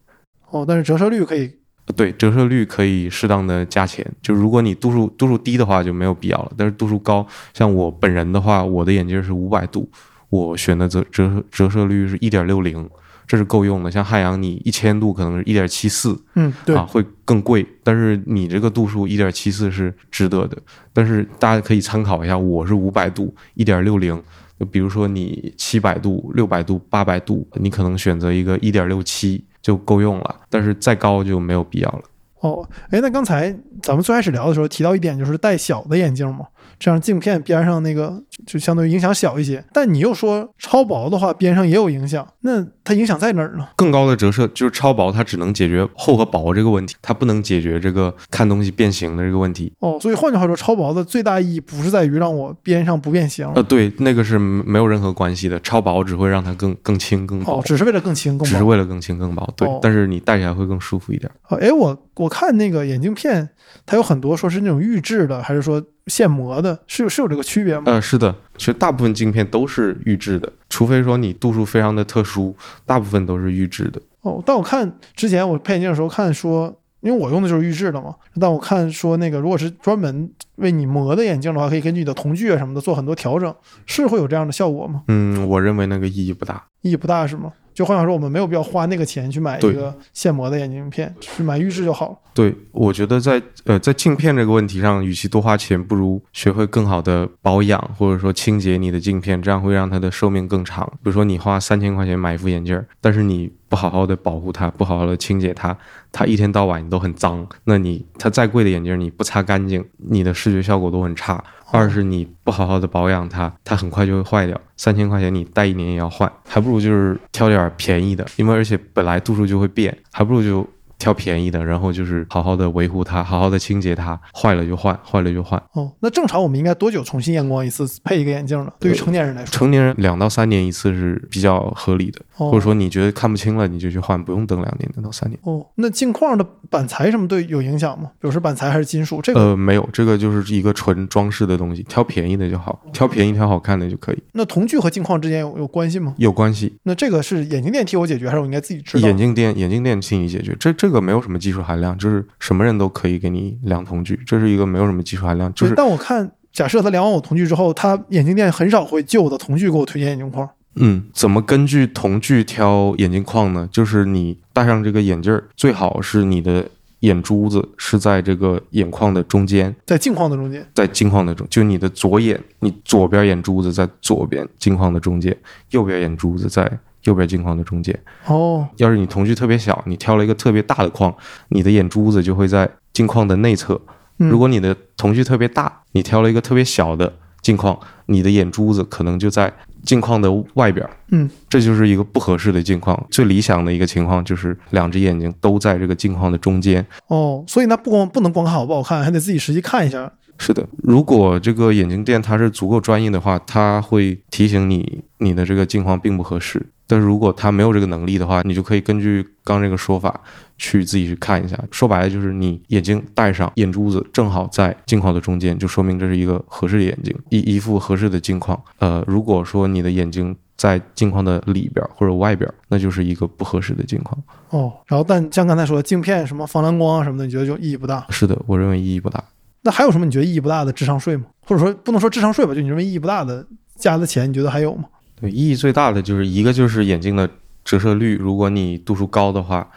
哦，但是折射率可以，对，折射率可以适当的加钱。就如果你度数度数低的话，就没有必要了。但是度数高，像我本人的话，我的眼镜是五百度，我选的折折折射率是一点六零，这是够用的。像汉阳，你一千度可能是一点七四，嗯，对，啊，会更贵。但是你这个度数一点七四是值得的。但是大家可以参考一下，我是五百度，一点六零。就比如说你七百度、六百度、八百度，你可能选择一个一点六七就够用了。但是再高就没有必要了。哦，哎，那刚才咱们最开始聊的时候提到一点，就是戴小的眼镜嘛，这样镜片边上那个就相对于影响小一些。但你又说超薄的话，边上也有影响，那它影响在哪儿呢？更高的折射就是超薄，它只能解决厚和薄这个问题，它不能解决这个看东西变形的这个问题。哦，所以换句话说，超薄的最大意义不是在于让我边上不变形，呃，对，那个是没有任何关系的，超薄只会让它更更轻更薄，哦，只是为了更轻更薄。只是为了更轻更薄。对，哦但是你戴起来会更舒服一点。哦，哎，我我看那个眼镜片，它有很多说是那种预制的，还是说现磨的，是有是有这个区别吗？呃，是的，其实大部分镜片都是预制的，除非说你度数非常的特殊，大部分都是预制的。哦，但我看之前我配眼镜的时候看说，因为我用的就是预制的嘛，但我看说那个如果是专门为你磨的眼镜的话，可以根据你的瞳距啊什么的做很多调整，是会有这样的效果吗？嗯，我认为那个意义不大。意义不大是吗？就换句话说，我们没有必要花那个钱去买一个现磨的眼镜片，去买预制就好了。对，我觉得在呃在镜片这个问题上，与其多花钱，不如学会更好的保养，或者说清洁你的镜片，这样会让它的寿命更长。比如说你花三千块钱买一副眼镜儿，但是你不好好的保护它，不好好的清洁它，它一天到晚你都很脏，那你它再贵的眼镜儿你不擦干净，你的视觉效果都很差。二是你不好好的保养它，它很快就会坏掉。三千块钱你戴一年也要换，还不如就是挑点便宜的，因为而且本来度数就会变，还不如就挑便宜的，然后就是好好的维护它，好好的清洁它，坏了就换，坏了就换。哦，那正常我们应该多久重新验光一次配一个眼镜呢？对于成年人来说，成年人两到三年一次是比较合理的，哦或者说你觉得看不清了，你就去换，不用等两年，等到三年。哦，那镜框的板材什么对有影响吗？比如说板材还是金属？这个、呃，没有，这个就是一个纯装饰的东西，挑便宜的就好，挑便宜挑好看的就可以，那瞳距和镜框之间有有关系吗？有关系。那这个是眼镜店替我解决，还是我应该自己知道？眼镜店眼镜店替你解决，这这个没有什么技术含量，就是什么人都可以给你量瞳距，这是一个没有什么技术含量，就是但我看，假设他量完我瞳距之后，他眼镜店很少会就我的瞳距给我推荐眼镜框。嗯，怎么根据瞳距挑眼镜框呢？就是你戴上这个眼镜儿，最好是你的眼珠子是在这个眼眶的中间，在镜框的中间，在镜框的中，就你的左眼，你左边眼珠子在左边镜框的中间，右边眼珠子在右边镜框的中间。哦，要是你瞳距特别小，你挑了一个特别大的框，你的眼珠子就会在镜框的内侧。嗯如果你的瞳距特别大，你挑了一个特别小的镜框，你的眼珠子可能就在镜框的外边。嗯，这就是一个不合适的镜框。最理想的一个情况就是两只眼睛都在这个镜框的中间。哦，所以那不光不能光看好不好看，还得自己实际看一下。是的，如果这个眼镜店它是足够专业的话，它会提醒你你的这个镜框并不合适。但是如果他没有这个能力的话，你就可以根据刚这个说法去自己去看一下。说白了就是你眼镜戴上，眼珠子正好在镜框的中间，就说明这是一个合适的眼镜，一一副合适的镜框。呃，如果说你的眼睛在镜框的里边或者外边，那就是一个不合适的镜框。哦，然后但像刚才说的镜片什么防蓝光啊什么的，你觉得就意义不大？是的，我认为意义不大。那还有什么你觉得意义不大的智商税吗？或者说不能说智商税吧，就你认为意义不大的加的钱，你觉得还有吗？对，意义最大的就是一个就是眼镜的折射率，如果你度数高的话，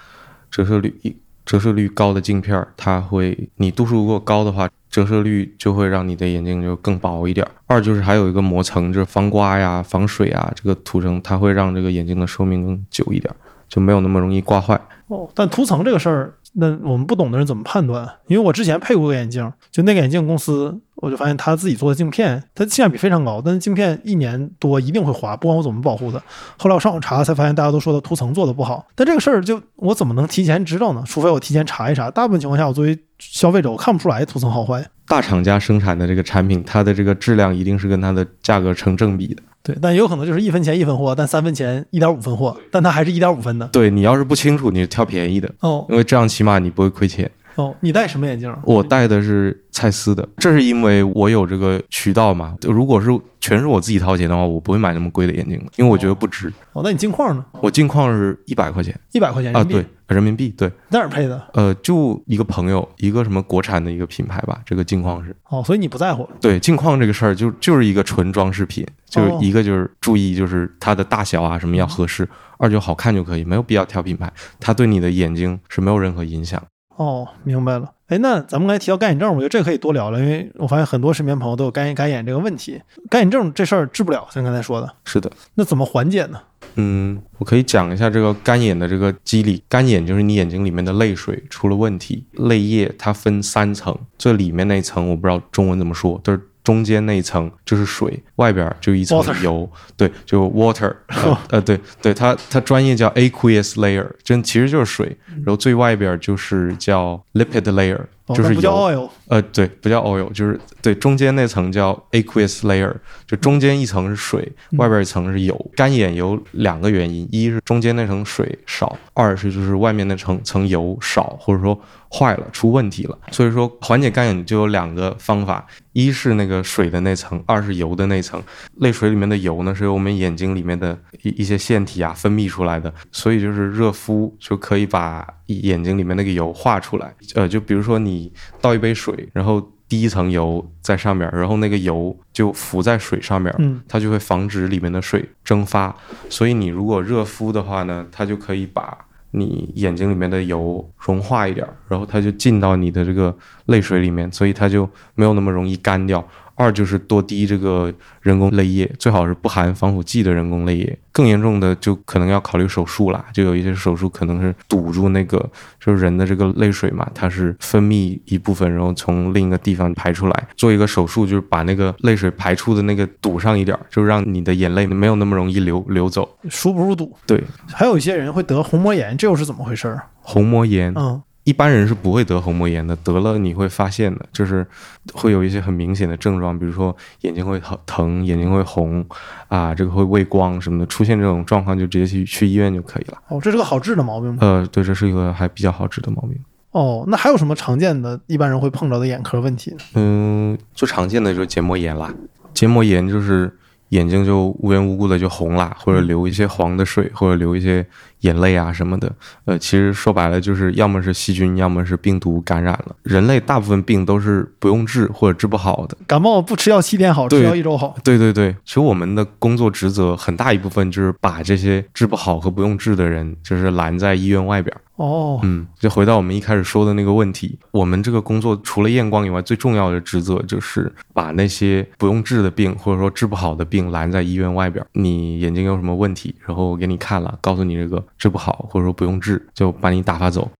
折射率一折射率高的镜片，它会你度数如果高的话，折射率就会让你的眼镜就更薄一点。二就是还有一个膜层，就是防刮呀、防水啊，这个涂层它会让这个眼镜的寿命更久一点，就没有那么容易刮坏。哦，但涂层这个事儿，那我们不懂的人怎么判断？因为我之前配过个眼镜，就那个眼镜公司，我就发现他自己做的镜片，它性价比非常高，但是镜片一年多一定会花，不管我怎么保护它。后来我上网查才发现，大家都说的涂层做的不好，但这个事儿就我怎么能提前知道呢？除非我提前查一查。大部分情况下，我作为消费者，我看不出来涂层好坏。大厂家生产的这个产品，它的这个质量一定是跟它的价格成正比的。对，但也有可能就是一分钱一分货，但三分钱一点五分货，但它还是一点五分的。对你要是不清楚，你就挑便宜的哦因为这样起码你不会亏钱。哦，你戴什么眼镜？我戴的是蔡司的，这是因为我有这个渠道嘛。如果是全是我自己掏钱的话，我不会买那么贵的眼镜的，因为我觉得不值。哦，那你镜框呢？我镜框是一百块钱一百块钱啊，对，人民币对。哪儿配的？呃，就一个朋友，一个什么国产的一个品牌吧，这个镜框是哦，所以你不在乎。对镜框这个事儿，就就是一个纯装饰品，就一个就是注意就是它的大小啊什么要合适，二就好看就可以，没有必要挑品牌，它对你的眼睛是没有任何影响。哦，明白了。哎，那咱们刚才提到干眼症，我觉得这可以多聊聊，因为我发现很多身边朋友都有干眼干眼这个问题。干眼症这事儿治不了，像刚才说的，是的，那怎么缓解呢？嗯，我可以讲一下这个干眼的这个机理。干眼就是你眼睛里面的泪水出了问题，泪液它分三层，最里面那一层我不知道中文怎么说，就是中间那一层就是水，外边就一层油，对，就 water，呃呃，对对，它它专业叫 aqueous layer，真其实就是水，然后最外边就是叫 lipid layer，哦，就是油。oil，呃，对，不叫 oil，就是对中间那层叫 aqueous layer，就中间一层是水，嗯。外边一层是油。干眼有两个原因，一是中间那层水少，二是就是外面那层层油少，或者说坏了出问题了。所以说缓解干眼就有两个方法，一是那个水的那层，二是油的那层。泪水里面的油呢，是由我们眼睛里面的一一些腺体啊分泌出来的，所以就是热敷就可以把眼睛里面那个油化出来。呃，就比如说你倒一杯水，然后滴一层油在上面，然后那个油就浮在水上面，嗯，它就会防止里面的水蒸发。所以你如果热敷的话呢，它就可以把你眼睛里面的油融化一点，然后它就进到你的这个泪水里面，所以它就没有那么容易干掉。二就是多滴这个人工泪液，最好是不含防腐剂的人工泪液。更严重的就可能要考虑手术啦，就有一些手术可能是堵住那个就是人的这个泪水嘛，它是分泌一部分，然后从另一个地方排出来。做一个手术就是把那个泪水排出的那个堵上一点儿，就让你的眼泪没有那么容易流流走。疏不入堵。对，还有一些人会得虹膜炎，这又是怎么回事儿？虹膜炎，嗯，一般人是不会得虹膜炎的，得了你会发现的，就是会有一些很明显的症状，比如说眼睛会疼、疼，眼睛会红，啊，这个会畏光什么的，出现这种状况就直接去去医院就可以了。哦，这是个好治的毛病吗？呃，对，这是一个还比较好治的毛病。哦，那还有什么常见的一般人会碰到的眼科问题呢？嗯，最常见的就是结膜炎啦。结膜炎就是眼睛就无缘无故的就红啦，或者流一些黄的水，或者流一些眼泪啊什么的。呃，其实说白了就是要么是细菌，要么是病毒感染了。人类大部分病都是不用治或者治不好的。感冒不吃药七天好，吃药一周好。对对对，其实我们的工作职责很大一部分就是把这些治不好和不用治的人，就是拦在医院外边儿。哦，嗯，就回到我们一开始说的那个问题，我们这个工作除了验光以外，最重要的职责就是把那些不用治的病，或者说治不好的病拦在医院外边儿。你眼睛有什么问题，然后我给你看了，告诉你这个治不好，或者说不用治，就把你打发走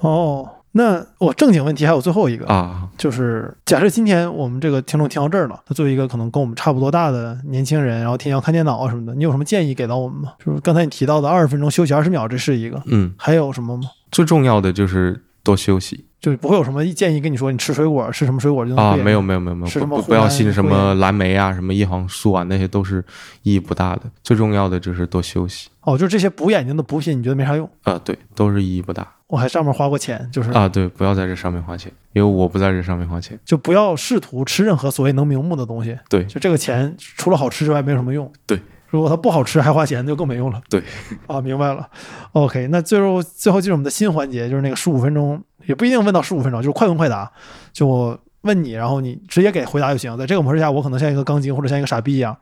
哦，那我正经问题还有最后一个，啊。就是假设今天我们这个听众听到这儿了，他作为一个可能跟我们差不多大的年轻人，然后天天要看电脑啊什么的，你有什么建议给到我们吗？就是刚才你提到的二十分钟休息二十秒，这是一个，嗯，还有什么吗？最重要的就是多休息就是不会有什么建议跟你说你吃水果吃什么水果就能啊。没有没有没有没有，不不要信什么蓝莓啊、什么叶黄素啊，那些都是意义不大的。最重要的就是多休息哦，就是这些补眼睛的补品，你觉得没啥用？啊，对，都是意义不大我还上面花过钱，就是啊。对，不要在这上面花钱，因为我不在这上面花钱。就不要试图吃任何所谓能明目的东西。对就这个钱除了好吃之外没有什么用。对，如果它不好吃还花钱，就更没用了。对，啊，明白了。OK，那最后最后进入我们的新环节，就是那个十五分钟，也不一定问到十五分钟，就是快问快答。就我问你，然后你直接给回答就行。在这个模式下，我可能像一个钢筋或者像一个傻逼一样，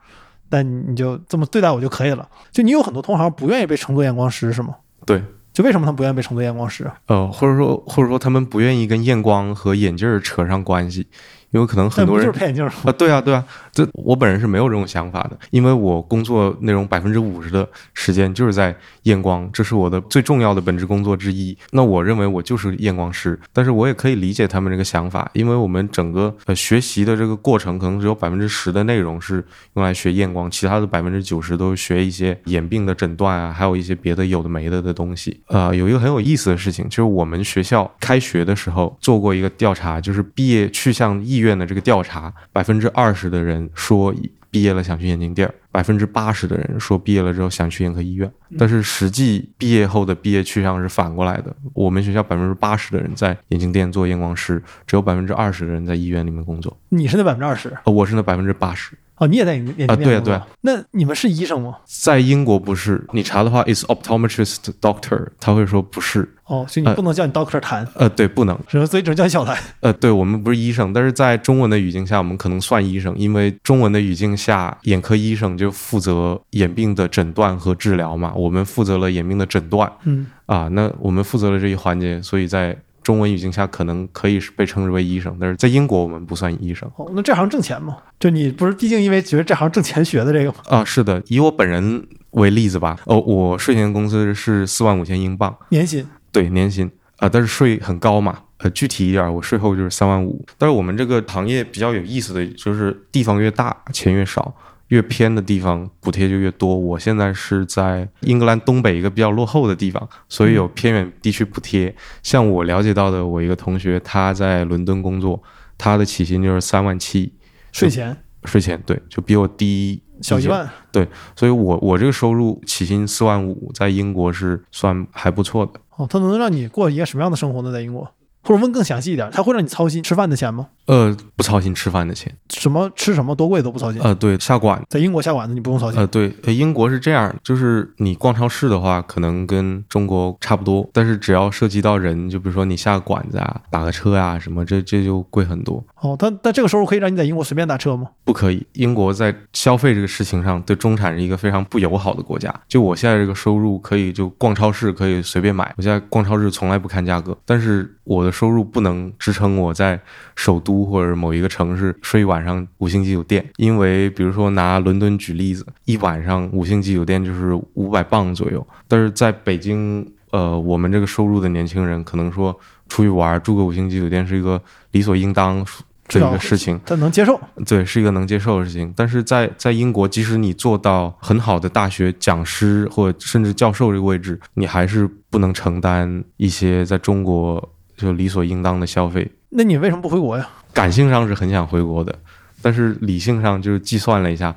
但你你就这么对待我就可以了。就你有很多同行不愿意被称作验光师是吗？对，就为什么他们不愿意被称作验光师啊？呃，或者说或者说他们不愿意跟验光和眼镜儿扯上关系，因为可能很多人就是配眼镜吗？啊，对啊，对啊，这我本人是没有这种想法的，因为我工作内容百分之五十的时间就是在验光，这是我的最重要的本职工作之一。那我认为我就是验光师，但是我也可以理解他们这个想法，因为我们整个呃学习的这个过程，可能只有百分之十的内容是用来学验光，其他的百分之九十都是学一些眼病的诊断啊，还有一些别的有的没的的东西。呃，有一个很有意思的事情，就是我们学校开学的时候做过一个调查，就是毕业去向意愿的这个调查，百分之二十的人说毕业了想去眼镜店儿，百分之八十的人说毕业了之后想去眼科医院，但是实际毕业后的毕业去向是反过来的。我们学校百分之八十的人在眼镜店做验光师，只有百分之二十的人在医院里面工作。你是那百分之二十呃，我是那百分之八十。哦，你也在眼啊对啊对啊那你们是医生吗？在英国不是，你查的话，is optometrist doctor，他会说不是。哦，所以你不能叫你 doctor 谭，呃，对，不能。只能所以只能叫你小谭。呃，对我们不是医生，但是在中文的语境下，我们可能算医生，因为中文的语境下，眼科医生就负责眼病的诊断和治疗嘛，我们负责了眼病的诊断嗯，啊，那我们负责了这一环节，所以在中文语境下可能可以是被称之为医生，但是在英国我们不算医生哦，那这行挣钱吗？就你不是，毕竟因为觉得这行挣钱学的这个吗？啊。是的，以我本人为例子吧，哦，我税前工资是四万五千英镑，年薪对年薪啊、但是税很高嘛。呃，具体一点，我税后就是三万五。但是我们这个行业比较有意思的就是，地方越大钱越少，越偏的地方补贴就越多。我现在是在英格兰东北一个比较落后的地方，所以有偏远地区补贴。像我了解到的，我一个同学他在伦敦工作，他的起薪就是三万七，税前税前对，就比我低些小一万，对所以我我这个收入起薪四万五，在英国是算还不错的。哦，他能让你过一个什么样的生活呢？在英国，或者问更详细一点，他会让你操心吃饭的钱吗？呃，不操心吃饭的钱。什么吃什么多贵都不操心。呃，对，下馆在英国下馆子你不用操心。呃，对，呃英国是这样，就是你逛超市的话，可能跟中国差不多，但是只要涉及到人，就比如说你下馆子啊、打个车啊什么，这这就贵很多。哦，但但这个收入可以让你在英国随便打车吗？不可以，英国在消费这个事情上对中产是一个非常不友好的国家。就我现在这个收入，可以就逛超市可以随便买，我现在逛超市从来不看价格，但是我的收入不能支撑我在首都或者某一个城市睡一晚上五星级酒店，因为比如说拿伦敦举例子，一晚上五星级酒店就是五百磅左右，但是在北京，呃，我们这个收入的年轻人可能说出去玩住个五星级酒店是一个理所应当的一个事情。他能接受。对，是一个能接受的事情。但是在在英国，即使你做到很好的大学讲师或者甚至教授这个位置，你还是不能承担一些在中国就理所应当的消费。那你为什么不回国呀？感性上是很想回国的，但是理性上就是计算了一下，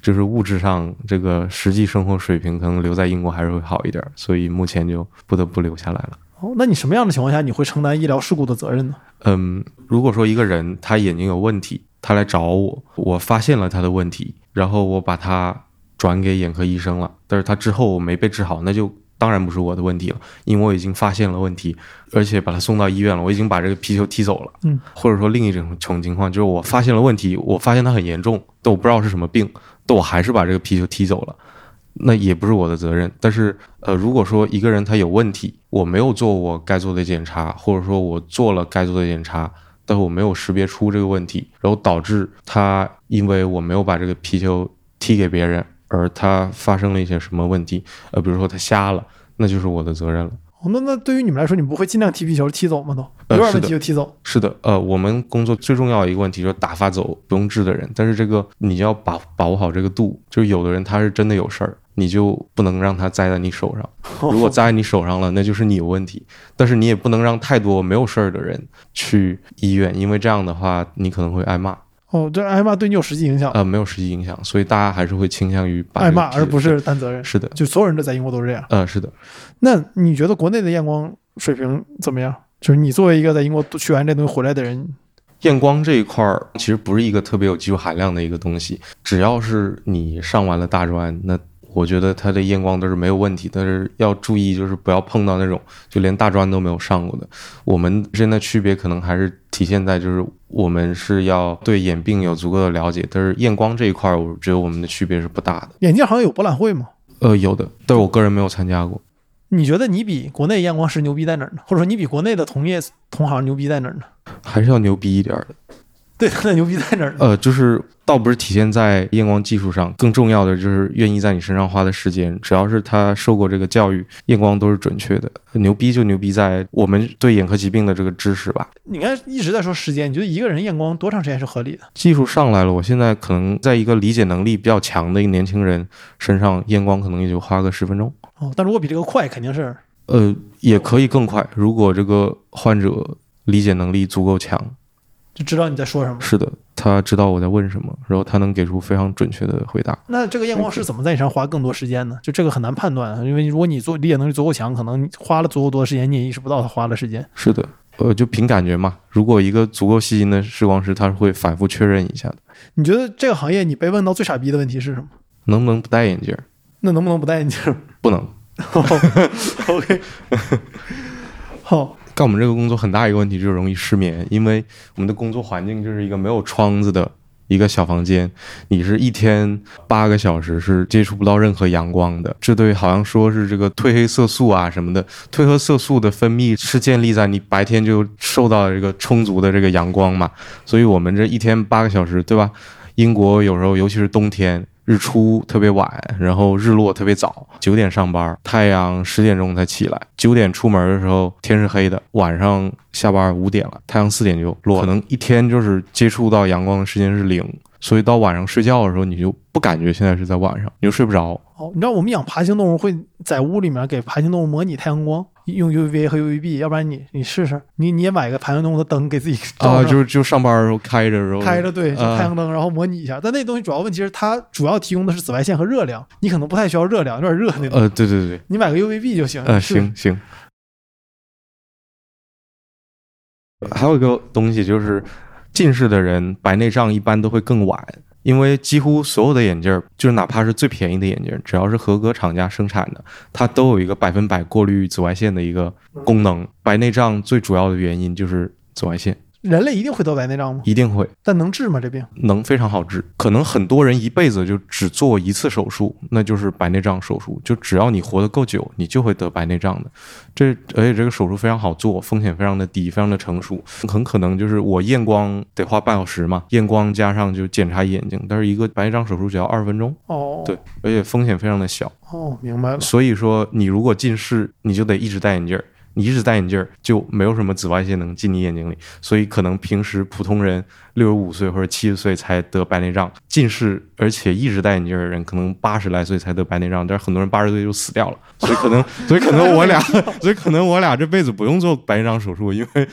就是物质上这个实际生活水平可能留在英国还是会好一点，所以目前就不得不留下来了。哦，那你什么样的情况下你会承担医疗事故的责任呢？嗯，如果说一个人他眼睛有问题，他来找我，我发现了他的问题，然后我把他转给眼科医生了，但是他之后没被治好，那就当然不是我的问题了，因为我已经发现了问题，而且把他送到医院了，我已经把这个皮球踢走了。嗯，或者说另一种穷情况就是我发现了问题，我发现它很严重，但我不知道是什么病，但我还是把这个皮球踢走了。那也不是我的责任，但是，呃，如果说一个人他有问题，我没有做我该做的检查，或者说我做了该做的检查，但是我没有识别出这个问题，然后导致他因为我没有把这个皮球踢给别人，而他发生了一些什么问题，呃，比如说他瞎了，那就是我的责任了。哦，那那对于你们来说，你们不会尽量踢皮球踢走吗？都呃有点问题就踢走。是的，呃，我们工作最重要的一个问题就是打发走不用治的人，但是这个你要把把握好这个度，就是有的人他是真的有事儿，你就不能让他栽在你手上。如果栽在你手上了，那就是你有问题，但是你也不能让太多没有事儿的人去医院，因为这样的话你可能会挨骂，哦，这挨骂对你有实际影响，呃，没有实际影响，所以大家还是会倾向于把挨骂而不是担责任。是的，就所有人都在英国都是这样。呃，是的，那你觉得国内的验光水平怎么样？就是你作为一个在英国学完这东西回来的人，验光这一块儿其实不是一个特别有技术含量的一个东西，只要是你上完了大专，那我觉得它的验光都是没有问题，但是要注意就是不要碰到那种就连大专都没有上过的。我们之间的区别可能还是体现在就是我们是要对眼病有足够的了解，但是验光这一块儿，我觉得我们的区别是不大的。眼镜行业有博览会吗？呃，有的，但是我个人没有参加过。你觉得你比国内验光师牛逼在哪儿呢？或者说你比国内的同业同行牛逼在哪儿呢？还是要牛逼一点儿的。对，他的牛逼在哪儿？呃，就是倒不是体现在验光技术上，更重要的就是愿意在你身上花的时间。只要是他受过这个教育，验光都是准确的。牛逼就牛逼在我们对眼科疾病的这个知识吧。你看一直在说时间，你觉得一个人验光多长时间是合理的？技术上来了，我现在可能在一个理解能力比较强的一个年轻人身上验光，可能也就花个十分钟。哦，但如果比这个快，肯定是呃，也可以更快，如果这个患者理解能力足够强。就知道你在说什么。是的，他知道我在问什么，然后他能给出非常准确的回答。那这个验光师怎么在你身上花更多时间呢？就这个很难判断，啊因为如果你做理解能力足够强，可能你花了足够多的时间，你也意识不到他花了时间。是的，呃，就凭感觉嘛。如果一个足够细心的视光师，他是会反复确认一下的。你觉得这个行业你被问到最傻逼的问题是什么？能不能不戴眼镜儿？那能不能不戴眼镜不能。OK，好，干我们这个工作很大一个问题就是容易失眠，因为我们的工作环境就是一个没有窗子的一个小房间，你是一天八个小时是接触不到任何阳光的。这对好像说是这个褪黑色素啊什么的，褪黑色素的分泌是建立在你白天就受到这个充足的这个阳光嘛，所以我们这一天八个小时，对吧？英国有时候尤其是冬天。日出特别晚，然后日落特别早，九点上班，太阳十点钟才起来，九点出门的时候天是黑的，晚上下班五点了，太阳四点就落，可能一天就是接触到阳光的时间是零，所以到晚上睡觉的时候你就不感觉现在是在晚上，你就睡不着。哦，你知道我们养爬行动物会在屋里面给爬行动物模拟太阳光，用 UVA 和 UVB，要不然你你试试，你你也买个爬行动物的灯给自己照啊，就是就上班的时候开着，然后开着对，就啊太阳灯，然后模拟一下。但那东西主要问题是它主要提供的是紫外线和热量，你可能不太需要热量，有点热那种。呃，对对对，你买个 UVB 就行。呃，行行。还有一个东西就是，近视的人白内障一般都会更晚，因为几乎所有的眼镜，就是哪怕是最便宜的眼镜，只要是合格厂家生产的，它都有一个百分百过滤紫外线的一个功能。白内障最主要的原因就是紫外线，人类一定会得白内障吗？一定会但能治吗？这病？能非常好治。可能很多人一辈子就只做一次手术，那就是白内障手术。就只要你活得够久，你就会得白内障的。这而且这个手术非常好做，风险非常的低，非常的成熟。很可能就是我验光得花半小时嘛，验光加上就检查眼睛，但是一个白内障手术只要二十分钟，哦，对，而且风险非常的小。哦，明白了。所以说，你如果近视，你就得一直戴眼镜儿。你一直戴眼镜儿，就没有什么紫外线能进你眼睛里，所以可能平时普通人六十五岁或者七十岁才得白内障，近视而且一直戴眼镜儿的人，可能八十来岁才得白内障，但是很多人八十岁就死掉了，所以可能，所以可能我俩，所以可能我俩这辈子不用做白内障手术，因为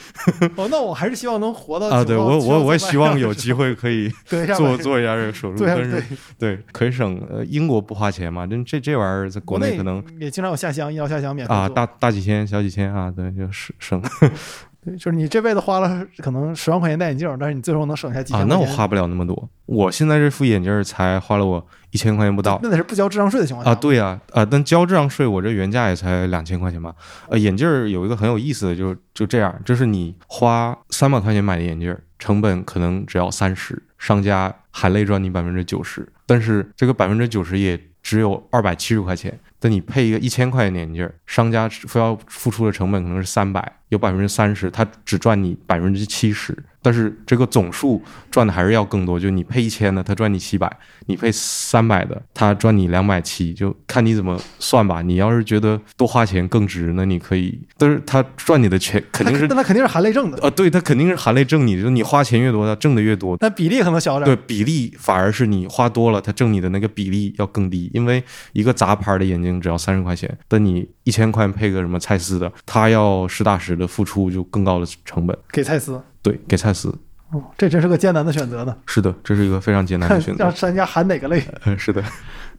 哦，那我还是希望能活到啊，对我我我也希望有机会会可以做做一下这个手术，对但是对，可以省，呃，英国不花钱嘛，这这这玩意儿在国内可能。也经常有下乡医疗下乡免费啊，大大几千、小几千啊，对，就省省 对，就是你这辈子花了可能十万块钱戴眼镜，但是你最后能省下几千啊，块钱。那我花不了那么多。我现在这副眼镜儿才花了我一千块钱不到那得是不交智商税的情况下啊，对呀、啊，但交智商税，我这原价也才两千块钱吧。呃，眼镜儿有一个很有意思的，就就这样，就是你花三百块钱买的眼镜儿，成本可能只要三十，商家含泪赚你百分之九十，但是这个百分之九十也只有二百七十块钱。那你配一个一千块钱的眼镜，商家非要付出的成本可能是三百，有百分之三十，他只赚你百分之七十，但是这个总数赚的还是要更多。就你配一千的，他赚你七百；你配三百的，他赚你两百七，就看你怎么算吧。你要是觉得多花钱更值，那你可以，但是他赚你的钱肯定是那他肯定是含泪挣的，啊，对他肯定是含泪挣你，就是你花钱越多，他挣的越多。但比例可能小点。对，比例反而是你花多了，他挣你的那个比例要更低，因为一个杂牌的眼镜只要三十块钱，但你一千块配个什么蔡司的，他要实打实的付出就更高的成本。给蔡司，对，给蔡司，哦，这真是个艰难的选择呢。是的，这是一个非常艰难的选择让。商家含哪个泪？嗯是的，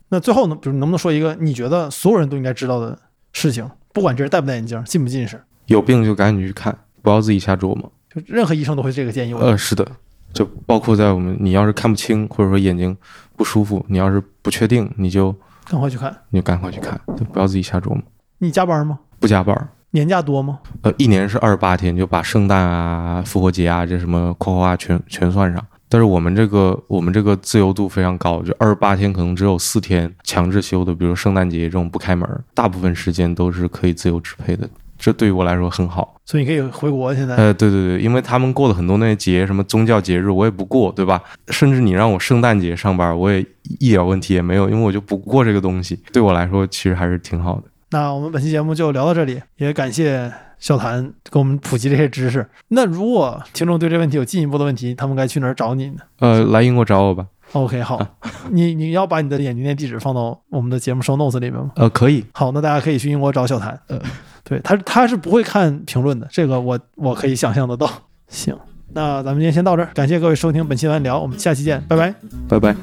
那最后呢，就是能不能说一个你觉得所有人都应该知道的事情？不管这人戴不戴眼镜，近不近视，有病就赶紧去看，不要自己瞎琢磨。就任何医生都会这个建议我。呃，是的，就包括在我们，你要是看不清，或者说眼睛不舒服，你要是不确定，你就赶快去看。你就赶快去看，就不要自己瞎琢磨，你加班吗？不加班儿。年假多吗？呃，一年是二十八天，就把圣诞啊、复活节啊这什么括号啊全全算上。但是我们这个我们这个自由度非常高，就二十八天可能只有四天强制休的，比如圣诞节这种不开门儿，大部分时间都是可以自由支配的，这对于我来说很好。所以你可以回国现在。呃，对对对，因为他们过的很多那些节，什么宗教节日，我也不过，对吧？甚至你让我圣诞节上班，我也一点问题也没有，因为我就不过这个东西。对我来说，其实还是挺好的。那我们本期节目就聊到这里，也感谢小谭给我们普及这些知识。那如果听众对这问题有进一步的问题，他们该去哪儿找你呢呃，来英国找我吧。？OK，好，你你要把你的眼镜店地址放到我们的节目 show notes 里面吗？呃，可以。好，那大家可以去英国找小谭。呃，对他他是不会看评论的，这个我我可以想象得到。行，那咱们今天先到这儿，感谢各位收听本期晚聊，我们下期见，拜拜。拜拜。